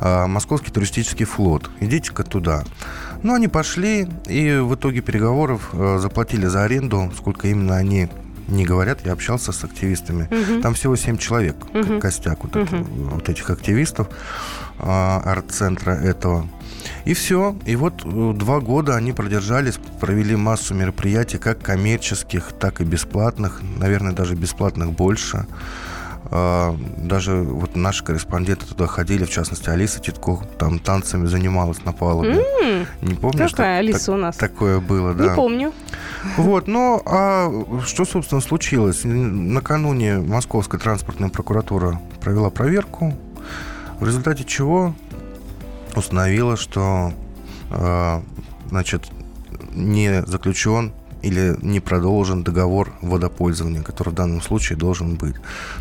э, Московский туристический флот. Идите-ка туда. Ну, они пошли, и в итоге переговоров э, заплатили за аренду, сколько именно они не говорят, я общался с активистами. Угу. Там всего 7 человек, угу. костяк вот, угу. это, вот этих активистов арт-центра этого. И все. И вот э, два года они продержались, провели массу мероприятий, как коммерческих, так и бесплатных. Наверное, даже бесплатных больше. А, даже вот наши корреспонденты туда ходили, в частности, Алиса Титко там танцами занималась на палубе. Mm, не помню, Какая Алиса так, у нас? Такое было, да. Не помню. Вот, ну, а что, собственно, случилось? Накануне Московская транспортная прокуратура провела проверку, в результате чего установила, что э, значит, не заключен или не продолжен договор водопользования, который в данном случае должен быть.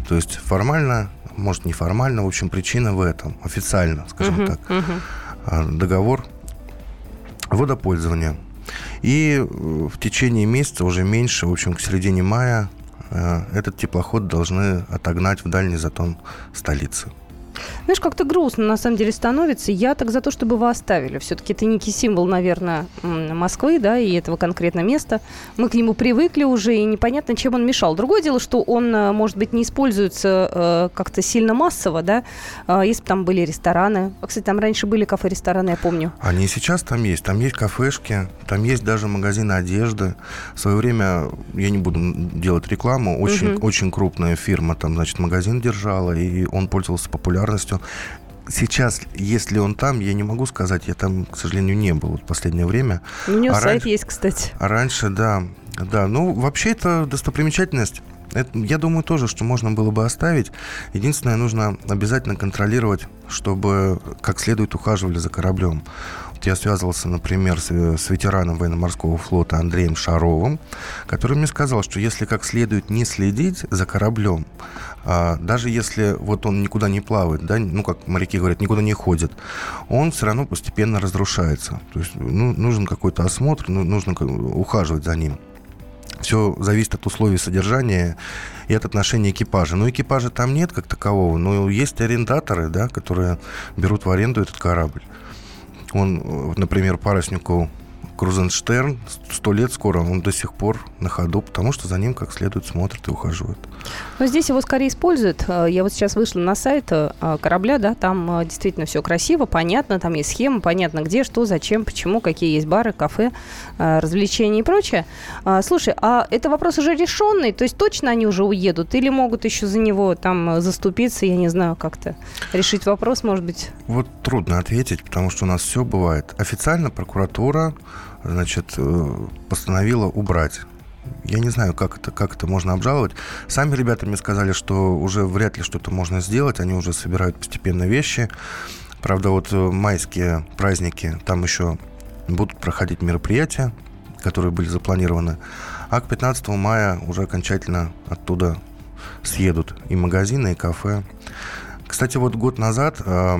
То есть формально, может неформально, в общем, причина в этом, официально, скажем uh-huh, так, uh-huh. договор водопользования. И в течение месяца, уже меньше, в общем, к середине мая, э, этот теплоход должны отогнать в дальний затон столицы. Знаешь, как-то грустно на самом деле становится. Я так за то, чтобы вы оставили. Все-таки это некий символ, наверное, Москвы, да, и этого конкретно места. Мы к нему привыкли уже, и непонятно, чем он мешал. Другое дело, что он, э, может быть, не используется э, как-то сильно массово, да, э, если бы там были рестораны. А, кстати, там раньше были кафе-рестораны, я помню. Они сейчас там есть. Там есть кафешки, там есть даже магазины одежды. В свое время, я не буду делать рекламу, очень, угу. очень крупная фирма там, значит, магазин держала, и он пользовался популярностью сейчас, если он там, я не могу сказать, я там, к сожалению, не был в последнее время. У него а сайт раньше, есть, кстати. А раньше, да, да. Ну, вообще это достопримечательность. Это, я думаю тоже, что можно было бы оставить. Единственное, нужно обязательно контролировать, чтобы как следует ухаживали за кораблем. Вот я связывался, например, с, с ветераном военно-морского флота Андреем Шаровым, который мне сказал, что если как следует не следить за кораблем, а, даже если вот он никуда не плавает, да, ну, как моряки говорят, никуда не ходит, он все равно постепенно разрушается. То есть ну, нужен какой-то осмотр, ну, нужно ухаживать за ним. Все зависит от условий содержания и от отношения экипажа. Но экипажа там нет как такового, но есть арендаторы, да, которые берут в аренду этот корабль. Он, например, Паруснику Крузенштерн, сто лет скоро, он до сих пор на ходу, потому что за ним как следует смотрят и ухаживают. Но здесь его скорее используют. Э, я вот сейчас вышла на сайт э, корабля, да, там э, действительно все красиво, понятно, там есть схема, понятно где, что, зачем, почему, какие есть бары, кафе, развлечения и прочее. Слушай, а это вопрос уже решенный, то есть точно они уже уедут или могут еще за него там заступиться, я не знаю, как-то решить вопрос, может быть? Вот трудно ответить, потому что у нас все бывает. Официально прокуратура значит, постановила убрать я не знаю, как это, как это можно обжаловать. Сами ребята мне сказали, что уже вряд ли что-то можно сделать. Они уже собирают постепенно вещи. Правда, вот э, майские праздники, там еще будут проходить мероприятия, которые были запланированы. А к 15 мая уже окончательно оттуда съедут и магазины, и кафе. Кстати, вот год назад э,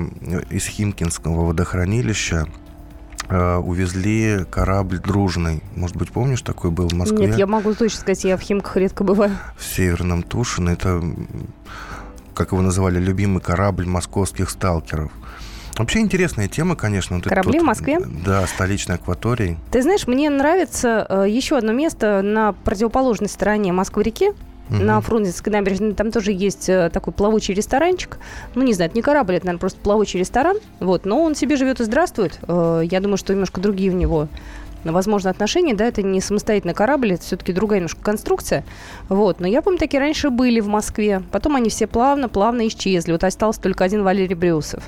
из Химкинского водохранилища Э, увезли корабль «Дружный». Может быть, помнишь, такой был в Москве? Нет, я могу точно сказать, я в Химках редко бываю. В Северном Тушино. Это, как его называли, любимый корабль московских сталкеров. Вообще интересная тема, конечно. Вот Корабли в Москве? Да, столичной акватории. Ты знаешь, мне нравится э, еще одно место на противоположной стороне Москвы-реки. Угу. На Фрунзенской набережной там тоже есть э, такой плавучий ресторанчик. Ну, не знаю, это не корабль, это, наверное, просто плавучий ресторан. Вот, но он себе живет и здравствует. Э, я думаю, что немножко другие у него возможно, отношения, да, это не самостоятельный корабль, это все-таки другая немножко конструкция, вот, но я помню, такие раньше были в Москве, потом они все плавно-плавно исчезли, вот остался только один Валерий Брюсов,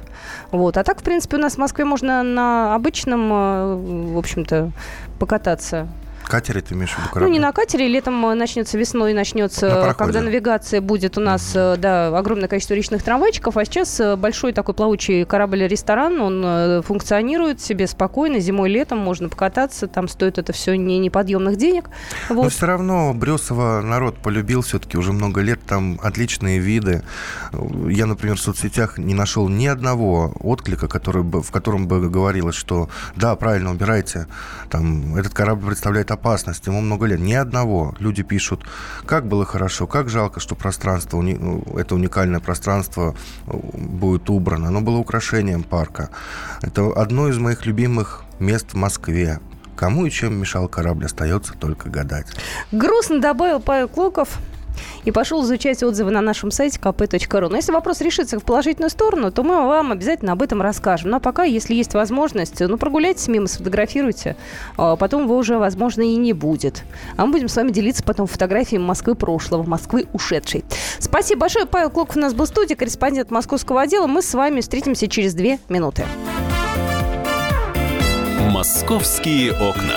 вот, а так, в принципе, у нас в Москве можно на обычном, э, в общем-то, покататься Катере ты имеешь в виду корабли? Ну, не на катере. Летом э, начнется весной, начнется, на когда навигация будет у нас, mm-hmm. да, огромное количество речных трамвайчиков. А сейчас э, большой такой плавучий корабль-ресторан, он функционирует себе спокойно. Зимой, летом можно покататься. Там стоит это все не неподъемных денег. Вот. Но все равно Брюсова народ полюбил все-таки уже много лет. Там отличные виды. Я, например, в соцсетях не нашел ни одного отклика, который бы, в котором бы говорилось, что да, правильно, убирайте. Там, этот корабль представляет опасность, ему много лет. Ни одного. Люди пишут, как было хорошо, как жалко, что пространство, это уникальное пространство э, будет убрано. Оно было украшением парка. Это одно из моих любимых мест в Москве. Кому и чем мешал корабль, остается только гадать. Грустно добавил Павел Клоков и пошел изучать отзывы на нашем сайте kp.ru. Но если вопрос решится в положительную сторону, то мы вам обязательно об этом расскажем. Ну а пока, если есть возможность, ну прогуляйтесь мимо, сфотографируйте. А потом его уже, возможно, и не будет. А мы будем с вами делиться потом фотографиями Москвы прошлого, Москвы ушедшей. Спасибо большое. Павел Клоков у нас был в студии, корреспондент московского отдела. Мы с вами встретимся через две минуты. «Московские окна».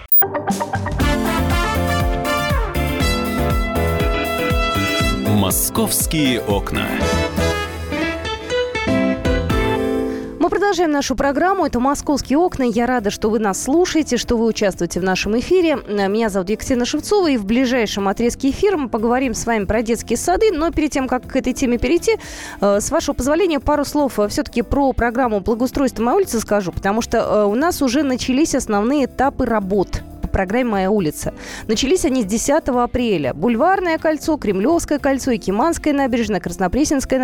Московские окна. Мы продолжаем нашу программу. Это «Московские окна». Я рада, что вы нас слушаете, что вы участвуете в нашем эфире. Меня зовут Екатерина Шевцова, и в ближайшем отрезке эфира мы поговорим с вами про детские сады. Но перед тем, как к этой теме перейти, э, с вашего позволения, пару слов э, все-таки про программу благоустройства моей улицы скажу, потому что э, у нас уже начались основные этапы работ программе «Моя улица». Начались они с 10 апреля. Бульварное кольцо, Кремлевское кольцо, Якиманская набережная, Краснопресненская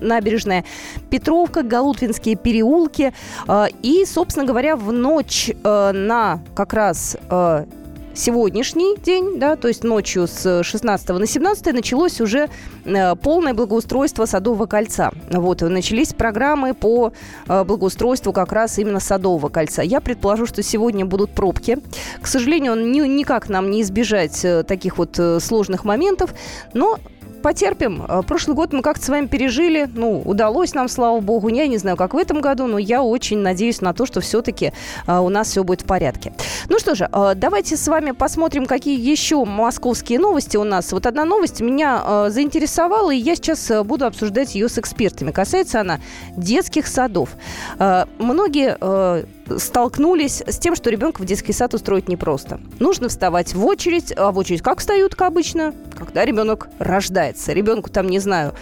набережная, Петровка, Галутвинские переулки. А, и, собственно говоря, в ночь э, на как раз э, сегодняшний день, да, то есть ночью с 16 на 17 началось уже э, полное благоустройство Садового кольца. Вот, и начались программы по э, благоустройству как раз именно Садового кольца. Я предположу, что сегодня будут пробки. К сожалению, ни, никак нам не избежать э, таких вот сложных моментов, но потерпим. А, прошлый год мы как-то с вами пережили. Ну, удалось нам, слава богу. Я не знаю, как в этом году, но я очень надеюсь на то, что все-таки а, у нас все будет в порядке. Ну что же, а, давайте с вами посмотрим, какие еще московские новости у нас. Вот одна новость меня заинтересовала, и я сейчас буду обсуждать ее с экспертами. Касается она детских садов. Многие столкнулись с тем, что ребенка в детский сад устроить непросто. Нужно вставать в очередь, а в очередь как встают обычно? Когда ребенок рождается. Ребенку там, не знаю,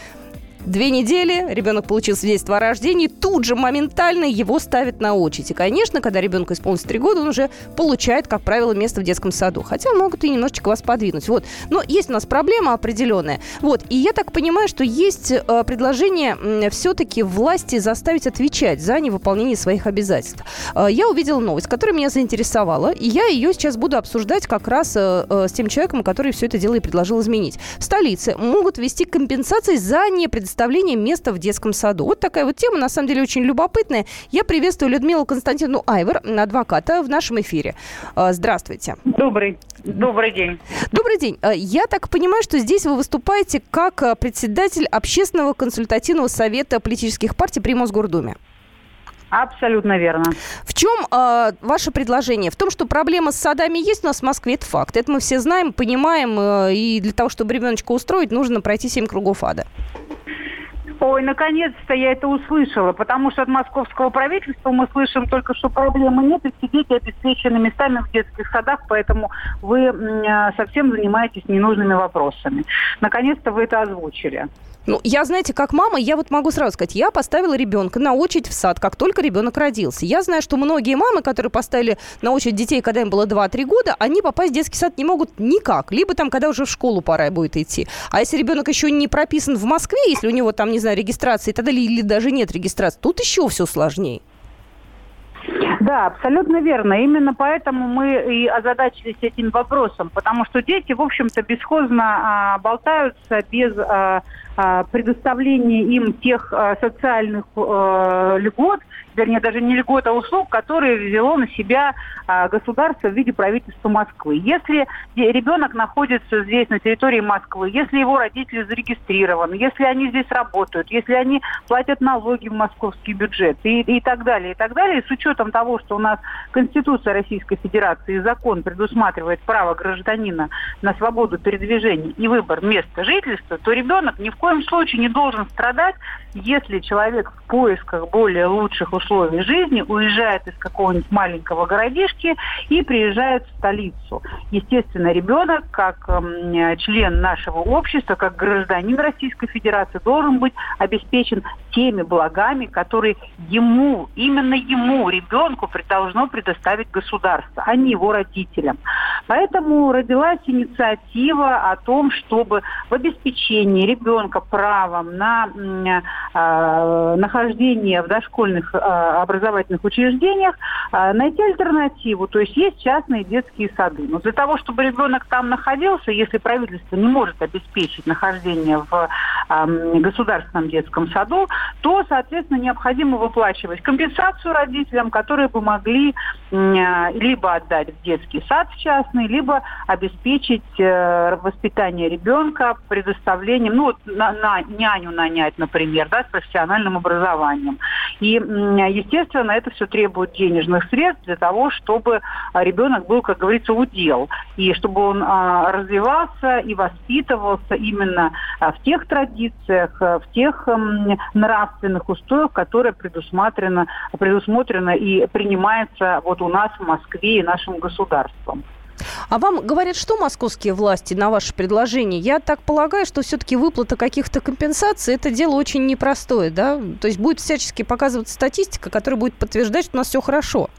Две недели, ребенок получил свидетельство о рождении, тут же моментально его ставят на очередь. И, конечно, когда ребенку исполнится три года, он уже получает, как правило, место в детском саду. Хотя могут и немножечко вас подвинуть. Вот. Но есть у нас проблема определенная. Вот. И я так понимаю, что есть э, предложение все-таки власти заставить отвечать за невыполнение своих обязательств. Э, я увидела новость, которая меня заинтересовала, и я ее сейчас буду обсуждать как раз э, э, с тем человеком, который все это дело и предложил изменить. В столице могут ввести компенсации за непредоставление предоставления места в детском саду. Вот такая вот тема, на самом деле, очень любопытная. Я приветствую Людмилу Константиновну Айвер, адвоката, в нашем эфире. А, здравствуйте. Добрый, добрый день. Добрый день. А, я так понимаю, что здесь вы выступаете как а, председатель Общественного консультативного совета политических партий при Мосгордуме. Абсолютно верно. В чем э, ваше предложение? В том, что проблема с садами есть у нас в Москве, это факт. Это мы все знаем, понимаем, э, и для того, чтобы ребеночка устроить, нужно пройти 7 кругов ада. Ой, наконец-то я это услышала, потому что от московского правительства мы слышим только, что проблемы нет, и все дети обеспечены местами в детских садах, поэтому вы а, совсем занимаетесь ненужными вопросами. Наконец-то вы это озвучили. Ну, я, знаете, как мама, я вот могу сразу сказать, я поставила ребенка на очередь в сад, как только ребенок родился. Я знаю, что многие мамы, которые поставили на очередь детей, когда им было 2-3 года, они попасть в детский сад не могут никак. Либо там, когда уже в школу пора будет идти. А если ребенок еще не прописан в Москве, если у него там, не знаю, регистрации и так далее, или даже нет регистрации, тут еще все сложнее. Да, абсолютно верно. Именно поэтому мы и озадачились этим вопросом, потому что дети, в общем-то, бесхозно а, болтаются без а, а, предоставления им тех а, социальных а, льгот, вернее, даже не льгот, а услуг, которые взяло на себя а, государство в виде правительства Москвы. Если ребенок находится здесь, на территории Москвы, если его родители зарегистрированы, если они здесь работают, если они платят налоги в московский бюджет и, и так далее, и так далее, с учетом того, что у нас Конституция Российской Федерации и закон предусматривает право гражданина на свободу передвижения и выбор места жительства, то ребенок ни в коем случае не должен страдать, если человек в поисках более лучших условий жизни уезжает из какого-нибудь маленького городишки и приезжает в столицу. Естественно, ребенок, как э, член нашего общества, как гражданин Российской Федерации, должен быть обеспечен теми благами, которые ему, именно ему, ребенку, должно предоставить государство, а не его родителям. Поэтому родилась инициатива о том, чтобы в обеспечении ребенка правом на э, нахождение в дошкольных э, образовательных учреждениях э, найти альтернативу. То есть есть частные детские сады. Но для того, чтобы ребенок там находился, если правительство не может обеспечить нахождение в э, государственном детском саду, то, соответственно, необходимо выплачивать компенсацию родителям, которые бы могли э, либо отдать в детский сад в частный, либо обеспечить э, воспитание ребенка предоставлением, ну, вот на, на няню нанять, например, да, с профессиональным образованием. И, естественно, это все требует денежных средств для того, чтобы ребенок был, как говорится, удел. И чтобы он а, развивался и воспитывался именно а, в тех традициях, а, в тех нравственных устоях, которые предусмотрено, предусмотрено и принимается вот у нас в Москве и нашим государством. А вам говорят, что московские власти на ваше предложение? Я так полагаю, что все-таки выплата каких-то компенсаций – это дело очень непростое, да? То есть будет всячески показываться статистика, которая будет подтверждать, что у нас все хорошо.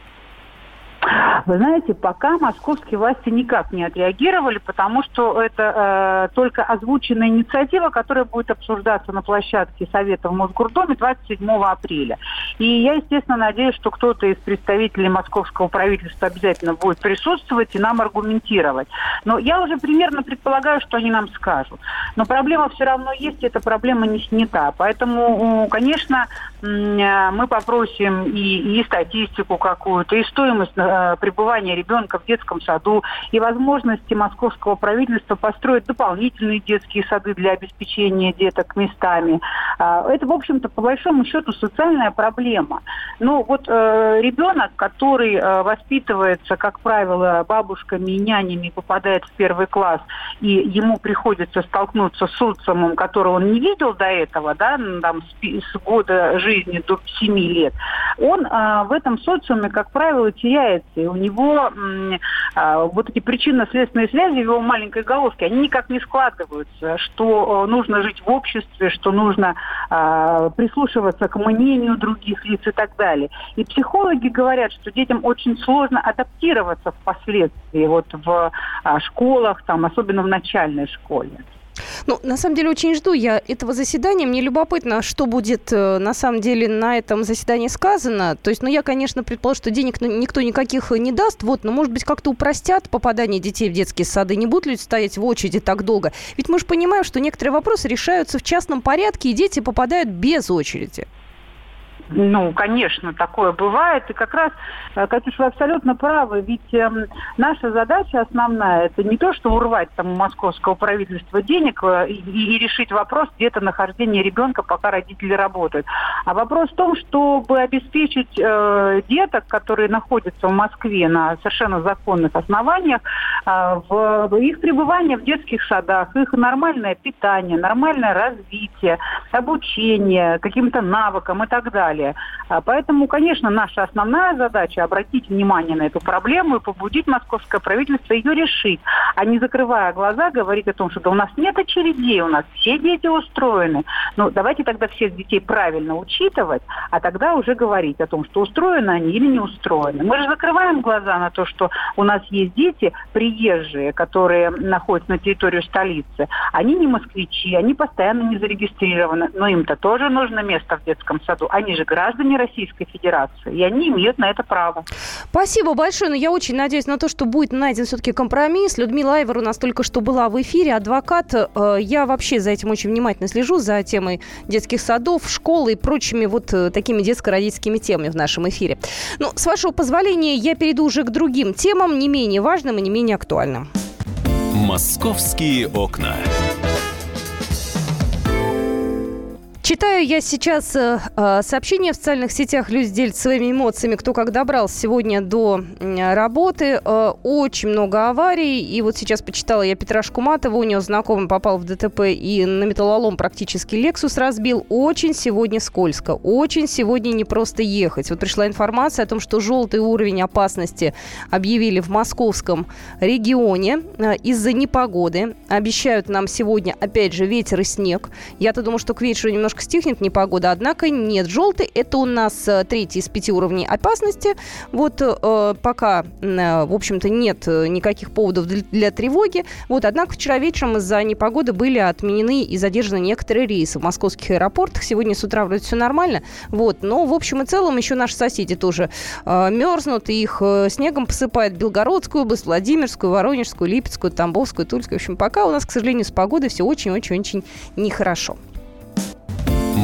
Вы знаете, пока московские власти никак не отреагировали, потому что это э, только озвученная инициатива, которая будет обсуждаться на площадке Совета в Мосгордуме 27 апреля. И я, естественно, надеюсь, что кто-то из представителей московского правительства обязательно будет присутствовать и нам аргументировать. Но я уже примерно предполагаю, что они нам скажут. Но проблема все равно есть, и эта проблема не снята. Поэтому, конечно, э, мы попросим и, и статистику какую-то, и стоимость э, пребывания ребенка в детском саду и возможности московского правительства построить дополнительные детские сады для обеспечения деток местами. А, это, в общем-то, по большому счету социальная проблема. Но вот э, ребенок, который э, воспитывается, как правило, бабушками и нянями, попадает в первый класс, и ему приходится столкнуться с социумом, которого он не видел до этого, да, там, с, года жизни до 7 лет, он в этом социуме, как правило, теряется. И у него а, вот эти причинно-следственные связи в его маленькой головке, они никак не складываются, что э, нужно жить в обществе, что нужно а, прислушиваться к мнению других лиц и так далее. И психологи говорят, что детям очень сложно адаптироваться впоследствии вот в а, школах, там, особенно в начальной школе. Ну, на самом деле, очень жду я этого заседания. Мне любопытно, что будет э, на самом деле на этом заседании сказано. То есть, ну, я, конечно, предположу, что денег никто никаких не даст, вот, но, может быть, как-то упростят попадание детей в детские сады. Не будут люди стоять в очереди так долго? Ведь мы же понимаем, что некоторые вопросы решаются в частном порядке, и дети попадают без очереди. Ну, конечно, такое бывает. И как раз, э, Катюш, вы абсолютно правы. Ведь э, наша задача основная, это не то, что урвать там у московского правительства денег э, и, и решить вопрос где-то нахождения ребенка, пока родители работают. А вопрос в том, чтобы обеспечить э, деток, которые находятся в Москве на совершенно законных основаниях, э, в, в их пребывание в детских садах, их нормальное питание, нормальное развитие, обучение каким-то навыкам и так далее далее. Поэтому, конечно, наша основная задача обратить внимание на эту проблему и побудить московское правительство ее решить, а не закрывая глаза говорить о том, что да у нас нет очередей, у нас все дети устроены. Ну, давайте тогда всех детей правильно учитывать, а тогда уже говорить о том, что устроены они или не устроены. Мы же закрываем глаза на то, что у нас есть дети приезжие, которые находятся на территории столицы. Они не москвичи, они постоянно не зарегистрированы, но им-то тоже нужно место в детском саду. Они же граждане Российской Федерации, и они имеют на это право. Спасибо большое, но я очень надеюсь на то, что будет найден все-таки компромисс. Людмила Айвер у нас только что была в эфире, адвокат. Э, я вообще за этим очень внимательно слежу, за темой детских садов, школы и прочими вот э, такими детско-родительскими темами в нашем эфире. Ну, с вашего позволения, я перейду уже к другим темам, не менее важным и не менее актуальным. «Московские окна». Читаю я сейчас э, э, сообщения в социальных сетях. Люди делятся своими эмоциями, кто как добрался сегодня до работы. Э, очень много аварий. И вот сейчас почитала я Петра Шкуматова. У него знакомый попал в ДТП и на металлолом практически Лексус разбил. Очень сегодня скользко. Очень сегодня не просто ехать. Вот пришла информация о том, что желтый уровень опасности объявили в московском регионе э, из-за непогоды. Обещают нам сегодня, опять же, ветер и снег. Я-то думаю, что к вечеру немножко немножко стихнет непогода, однако нет. Желтый – это у нас э, третий из пяти уровней опасности. Вот э, пока, э, в общем-то, нет э, никаких поводов для, для тревоги. Вот, однако вчера вечером из-за непогоды были отменены и задержаны некоторые рейсы в московских аэропортах. Сегодня с утра вроде все нормально. Вот, но в общем и целом еще наши соседи тоже э, мерзнут, и их э, снегом посыпает Белгородскую область, Владимирскую, Воронежскую, Липецкую, Тамбовскую, Тульскую. В общем, пока у нас, к сожалению, с погодой все очень-очень-очень нехорошо.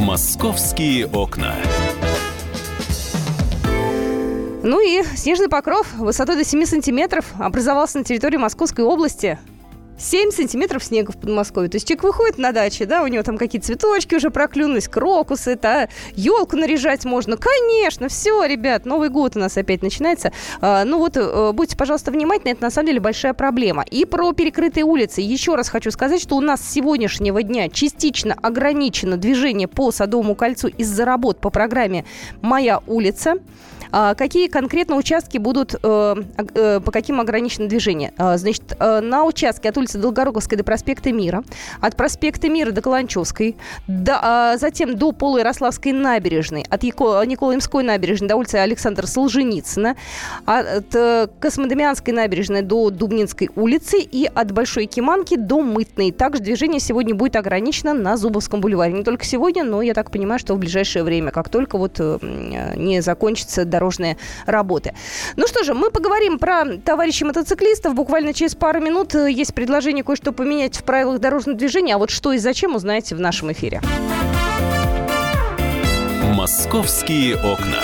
Московские окна. Ну и снежный покров высотой до 7 сантиметров образовался на территории Московской области. 7 сантиметров снега в Подмосковье. То есть человек выходит на даче, да, у него там какие-то цветочки уже проклюнулись, крокусы, да, елку наряжать можно. Конечно, все, ребят, Новый год у нас опять начинается. А, ну вот, э, будьте, пожалуйста, внимательны, это на самом деле большая проблема. И про перекрытые улицы. Еще раз хочу сказать, что у нас с сегодняшнего дня частично ограничено движение по Садовому кольцу из-за работ по программе «Моя улица». А какие конкретно участки будут, э, э, по каким ограничено движение? А, значит, э, на участке от улицы Долгороговской до проспекта Мира, от проспекта Мира до Каланчевской, до, а, затем до Полуярославской набережной, от Николаемской набережной до улицы Александра Солженицына, от Космодемианской набережной до Дубнинской улицы и от Большой Киманки до Мытной. Также движение сегодня будет ограничено на Зубовском бульваре. Не только сегодня, но я так понимаю, что в ближайшее время, как только вот не закончится дорога дорожные работы. Ну что же, мы поговорим про товарищей мотоциклистов. Буквально через пару минут э, есть предложение кое-что поменять в правилах дорожного движения. А вот что и зачем, узнаете в нашем эфире. Московские окна.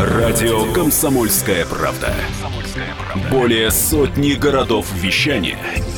Радио «Комсомольская правда». Более сотни городов вещания –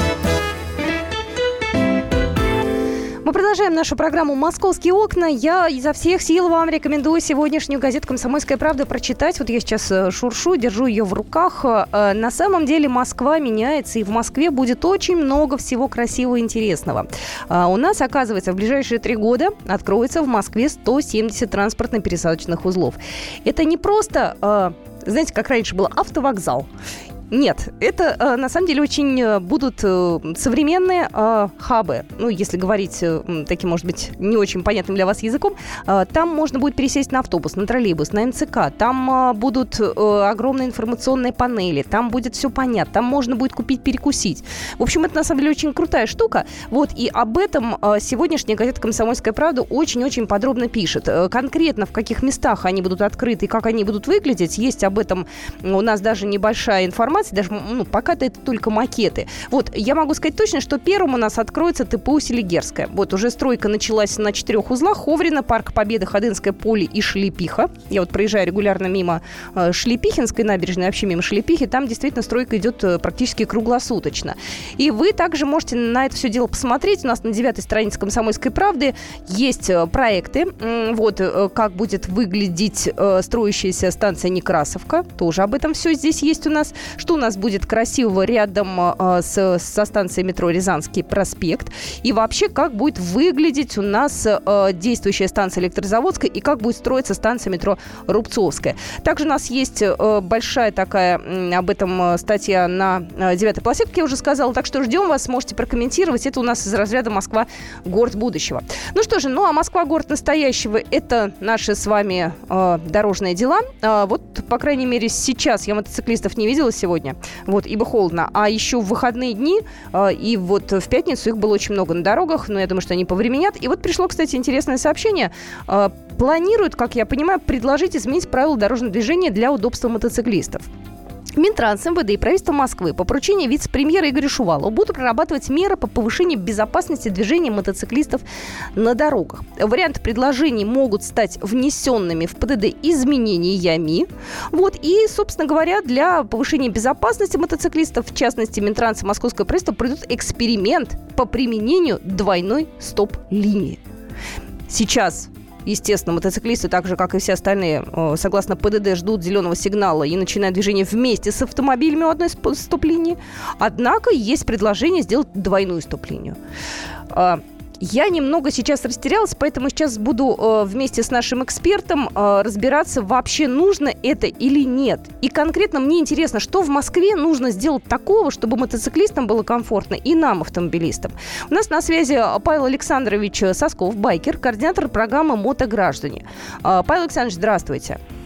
Мы продолжаем нашу программу «Московские окна». Я изо всех сил вам рекомендую сегодняшнюю газету «Комсомольская правда» прочитать. Вот я сейчас э, шуршу, держу ее в руках. Э, на самом деле Москва меняется, и в Москве будет очень много всего красивого и интересного. Э, у нас, оказывается, в ближайшие три года откроется в Москве 170 транспортно-пересадочных узлов. Это не просто знаете, как раньше был автовокзал. Нет, это э, на самом деле очень э, будут э, современные хабы. Ну, если говорить таким, может быть, не очень понятным для вас языком, там можно будет пересесть на автобус, на троллейбус, на МЦК. Там будут огромные информационные панели, там будет все понятно, там можно будет купить, перекусить. В общем, это на самом деле очень крутая штука. Вот, и об этом сегодняшняя газета «Комсомольская правда» очень-очень подробно пишет. Конкретно в каких местах они будут открыты и как они будут выглядеть, есть об этом у нас даже небольшая информация информации, даже ну, пока-то это только макеты. Вот, я могу сказать точно, что первым у нас откроется ТПУ Селигерская. Вот, уже стройка началась на четырех узлах. Ховрина, Парк Победы, Ходынское поле и Шлепиха. Я вот проезжаю регулярно мимо э, Шлепихинской набережной, вообще мимо Шлепихи. Там действительно стройка идет э, практически круглосуточно. И вы также можете на это все дело посмотреть. У нас на девятой странице «Комсомольской правды» есть э, проекты. Вот, э, как будет выглядеть э, строящаяся станция Некрасовка. Тоже об этом все здесь есть у нас. Что что у нас будет красивого рядом э, с, со станцией метро Рязанский проспект. И вообще, как будет выглядеть у нас э, действующая станция Электрозаводская и как будет строиться станция метро Рубцовская. Также у нас есть э, большая такая об этом статья на девятой полосе, как я уже сказала. Так что ждем вас, можете прокомментировать. Это у нас из разряда Москва город будущего. Ну что же, ну а Москва город настоящего это наши с вами э, дорожные дела. Э, вот, по крайней мере, сейчас я мотоциклистов не видела сегодня сегодня. Вот, ибо холодно. А еще в выходные дни э, и вот в пятницу их было очень много на дорогах, но я думаю, что они повременят. И вот пришло, кстати, интересное сообщение. Э, планируют, как я понимаю, предложить изменить правила дорожного движения для удобства мотоциклистов. Минтранс, МВД и правительство Москвы по поручению вице-премьера Игоря Шувалова будут прорабатывать меры по повышению безопасности движения мотоциклистов на дорогах. Варианты предложений могут стать внесенными в ПДД изменениями. Вот, и, собственно говоря, для повышения безопасности мотоциклистов, в частности, Минтранс и Московское правительство пройдут эксперимент по применению двойной стоп-линии. Сейчас Естественно, мотоциклисты, так же, как и все остальные, согласно ПДД, ждут зеленого сигнала и начинают движение вместе с автомобилями у одной стоп-линии. Однако есть предложение сделать двойную стоп-линию. Я немного сейчас растерялась, поэтому сейчас буду э, вместе с нашим экспертом э, разбираться, вообще нужно это или нет. И конкретно мне интересно, что в Москве нужно сделать такого, чтобы мотоциклистам было комфортно и нам, автомобилистам. У нас на связи Павел Александрович Сосков, байкер, координатор программы «Мотограждане». Э, Павел Александрович, здравствуйте. Здравствуйте.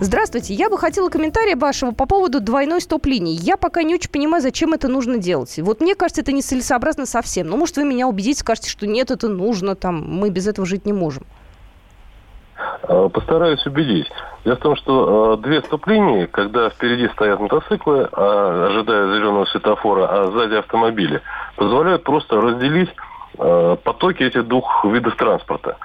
Здравствуйте. Я бы хотела комментария вашего по поводу двойной стоп-линии. Я пока не очень понимаю, зачем это нужно делать. Вот мне кажется, это нецелесообразно совсем. Но, может, вы меня убедите, скажете, что нет, это нужно, там, мы без этого жить не можем. А, постараюсь убедить. Дело в том, что э, две стоп-линии, когда впереди стоят мотоциклы, э, ожидая зеленого светофора, а сзади автомобили, позволяют просто разделить э, потоки этих двух видов транспорта.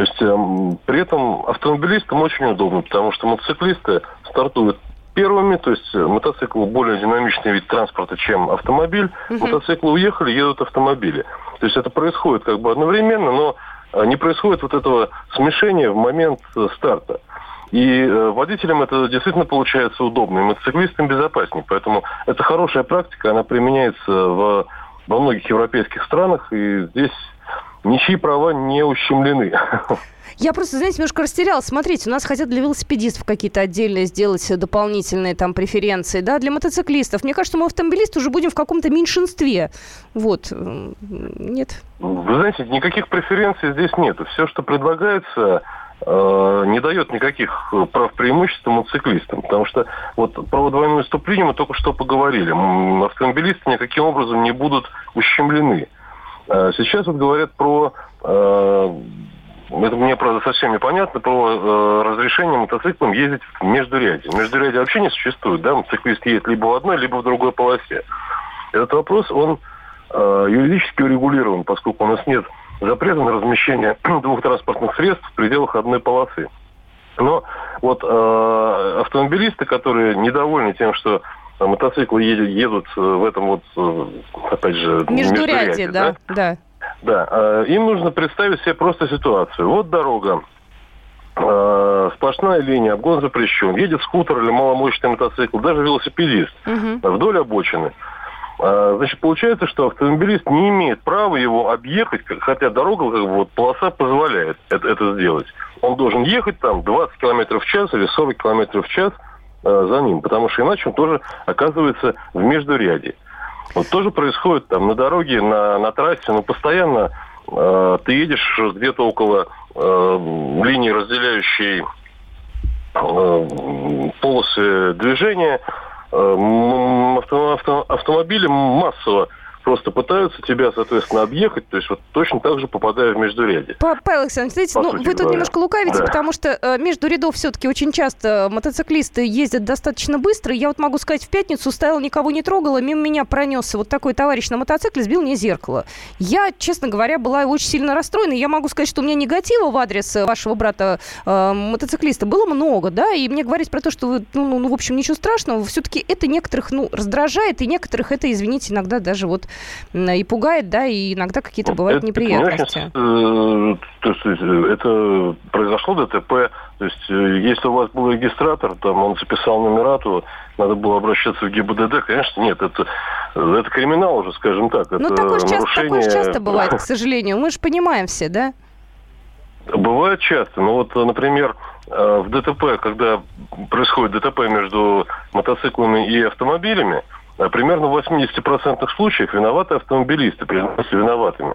То есть э, при этом автомобилистам очень удобно, потому что мотоциклисты стартуют первыми, то есть мотоцикл более динамичный вид транспорта, чем автомобиль. Угу. Мотоциклы уехали, едут автомобили. То есть это происходит как бы одновременно, но э, не происходит вот этого смешения в момент э, старта. И э, водителям это действительно получается удобно, и мотоциклистам безопаснее. Поэтому это хорошая практика, она применяется в, во многих европейских странах, и здесь ничьи права не ущемлены. Я просто, знаете, немножко растерялась. Смотрите, у нас хотят для велосипедистов какие-то отдельные сделать дополнительные там преференции, да, для мотоциклистов. Мне кажется, мы автомобилисты уже будем в каком-то меньшинстве. Вот. Нет? Вы знаете, никаких преференций здесь нет. Все, что предлагается, э, не дает никаких прав преимуществ мотоциклистам. Потому что вот про двойное вступление мы только что поговорили. Автомобилисты никаким образом не будут ущемлены. Э, сейчас вот говорят про э, это мне, правда, совсем непонятно, про э, разрешение мотоциклам ездить в междуряде. Междуряде вообще не существует, да, мотоциклист едет либо в одной, либо в другой полосе. Этот вопрос, он э, юридически урегулирован, поскольку у нас нет запрета на размещение двух транспортных средств в пределах одной полосы. Но вот э, автомобилисты, которые недовольны тем, что мотоциклы едут, едут в этом вот, э, опять же, междуряде, междуряде да, да. да. Да, э, им нужно представить себе просто ситуацию. Вот дорога, э, сплошная линия, обгон запрещен. Едет скутер или маломощный мотоцикл, даже велосипедист угу. вдоль обочины. Э, значит, получается, что автомобилист не имеет права его объехать, хотя дорога, как бы, вот, полоса позволяет это, это сделать. Он должен ехать там 20 км в час или 40 км в час э, за ним, потому что иначе он тоже оказывается в междуряде. Вот тоже происходит там на дороге, на, на трассе, но постоянно э, ты едешь где-то около э, линии, разделяющей э, полосы движения, э, авто, авто, автомобили массово просто пытаются тебя, соответственно, объехать, то есть вот точно так же попадая в междуряде. Павел Александрович, знаете, ну, вы тут немножко лукавите, да. потому что э, между рядов все-таки очень часто мотоциклисты ездят достаточно быстро. Я вот могу сказать, в пятницу стояла, никого не трогала, мимо меня пронесся вот такой товарищ на мотоцикле, сбил мне зеркало. Я, честно говоря, была очень сильно расстроена. Я могу сказать, что у меня негатива в адрес вашего брата э, мотоциклиста было много, да, и мне говорить про то, что вы, ну, ну, ну в общем, ничего страшного, все-таки это некоторых, ну, раздражает, и некоторых это, извините, иногда даже вот и пугает, да, и иногда какие-то бывают это, неприятности. Э, то есть, э, это произошло ДТП, то есть э, если у вас был регистратор, там он записал номера, то надо было обращаться в ГИБДД, конечно, нет, это, это криминал уже, скажем так. Ну, такое, нарушение... часто, часто бывает, к сожалению. Мы же понимаем все, да? Бывает часто. Ну вот, например, в ДТП, когда происходит ДТП между мотоциклами и автомобилями, примерно в 80% случаев виноваты автомобилисты, признаются виноватыми.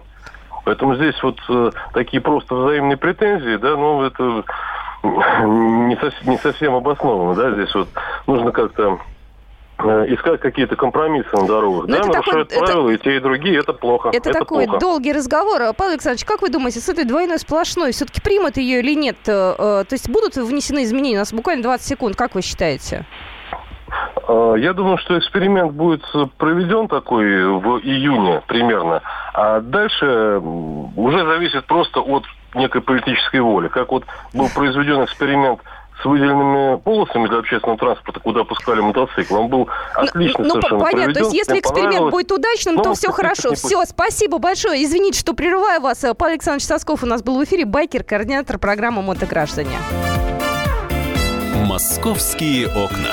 Поэтому здесь вот э, такие просто взаимные претензии, да, ну, это не, совсем, не совсем обосновано, да, здесь вот нужно как-то э, искать какие-то компромиссы на дорогах. Но ну, да, нарушают такой, правила, это, и те, и другие, это плохо. Это, это такой плохо. долгий разговор. Павел Александрович, как вы думаете, с этой двойной сплошной все-таки примут ее или нет? Э, э, то есть будут внесены изменения? У нас буквально 20 секунд, как вы считаете? А, я думаю, что эксперимент будет проведен такой в июне примерно, а дальше уже зависит просто от некой политической воли. Как вот был произведен эксперимент с выделенными полосами для общественного транспорта, куда пускали мотоцикл. Он был ну, отлично ну, совершенно понятно. Проведен, То есть если эксперимент будет удачным, ну, то все хорошо. Все, спасибо большое. Извините, что прерываю вас. Павел Александрович Сосков у нас был в эфире. Байкер, координатор программы «Мотограждане». «Московские окна».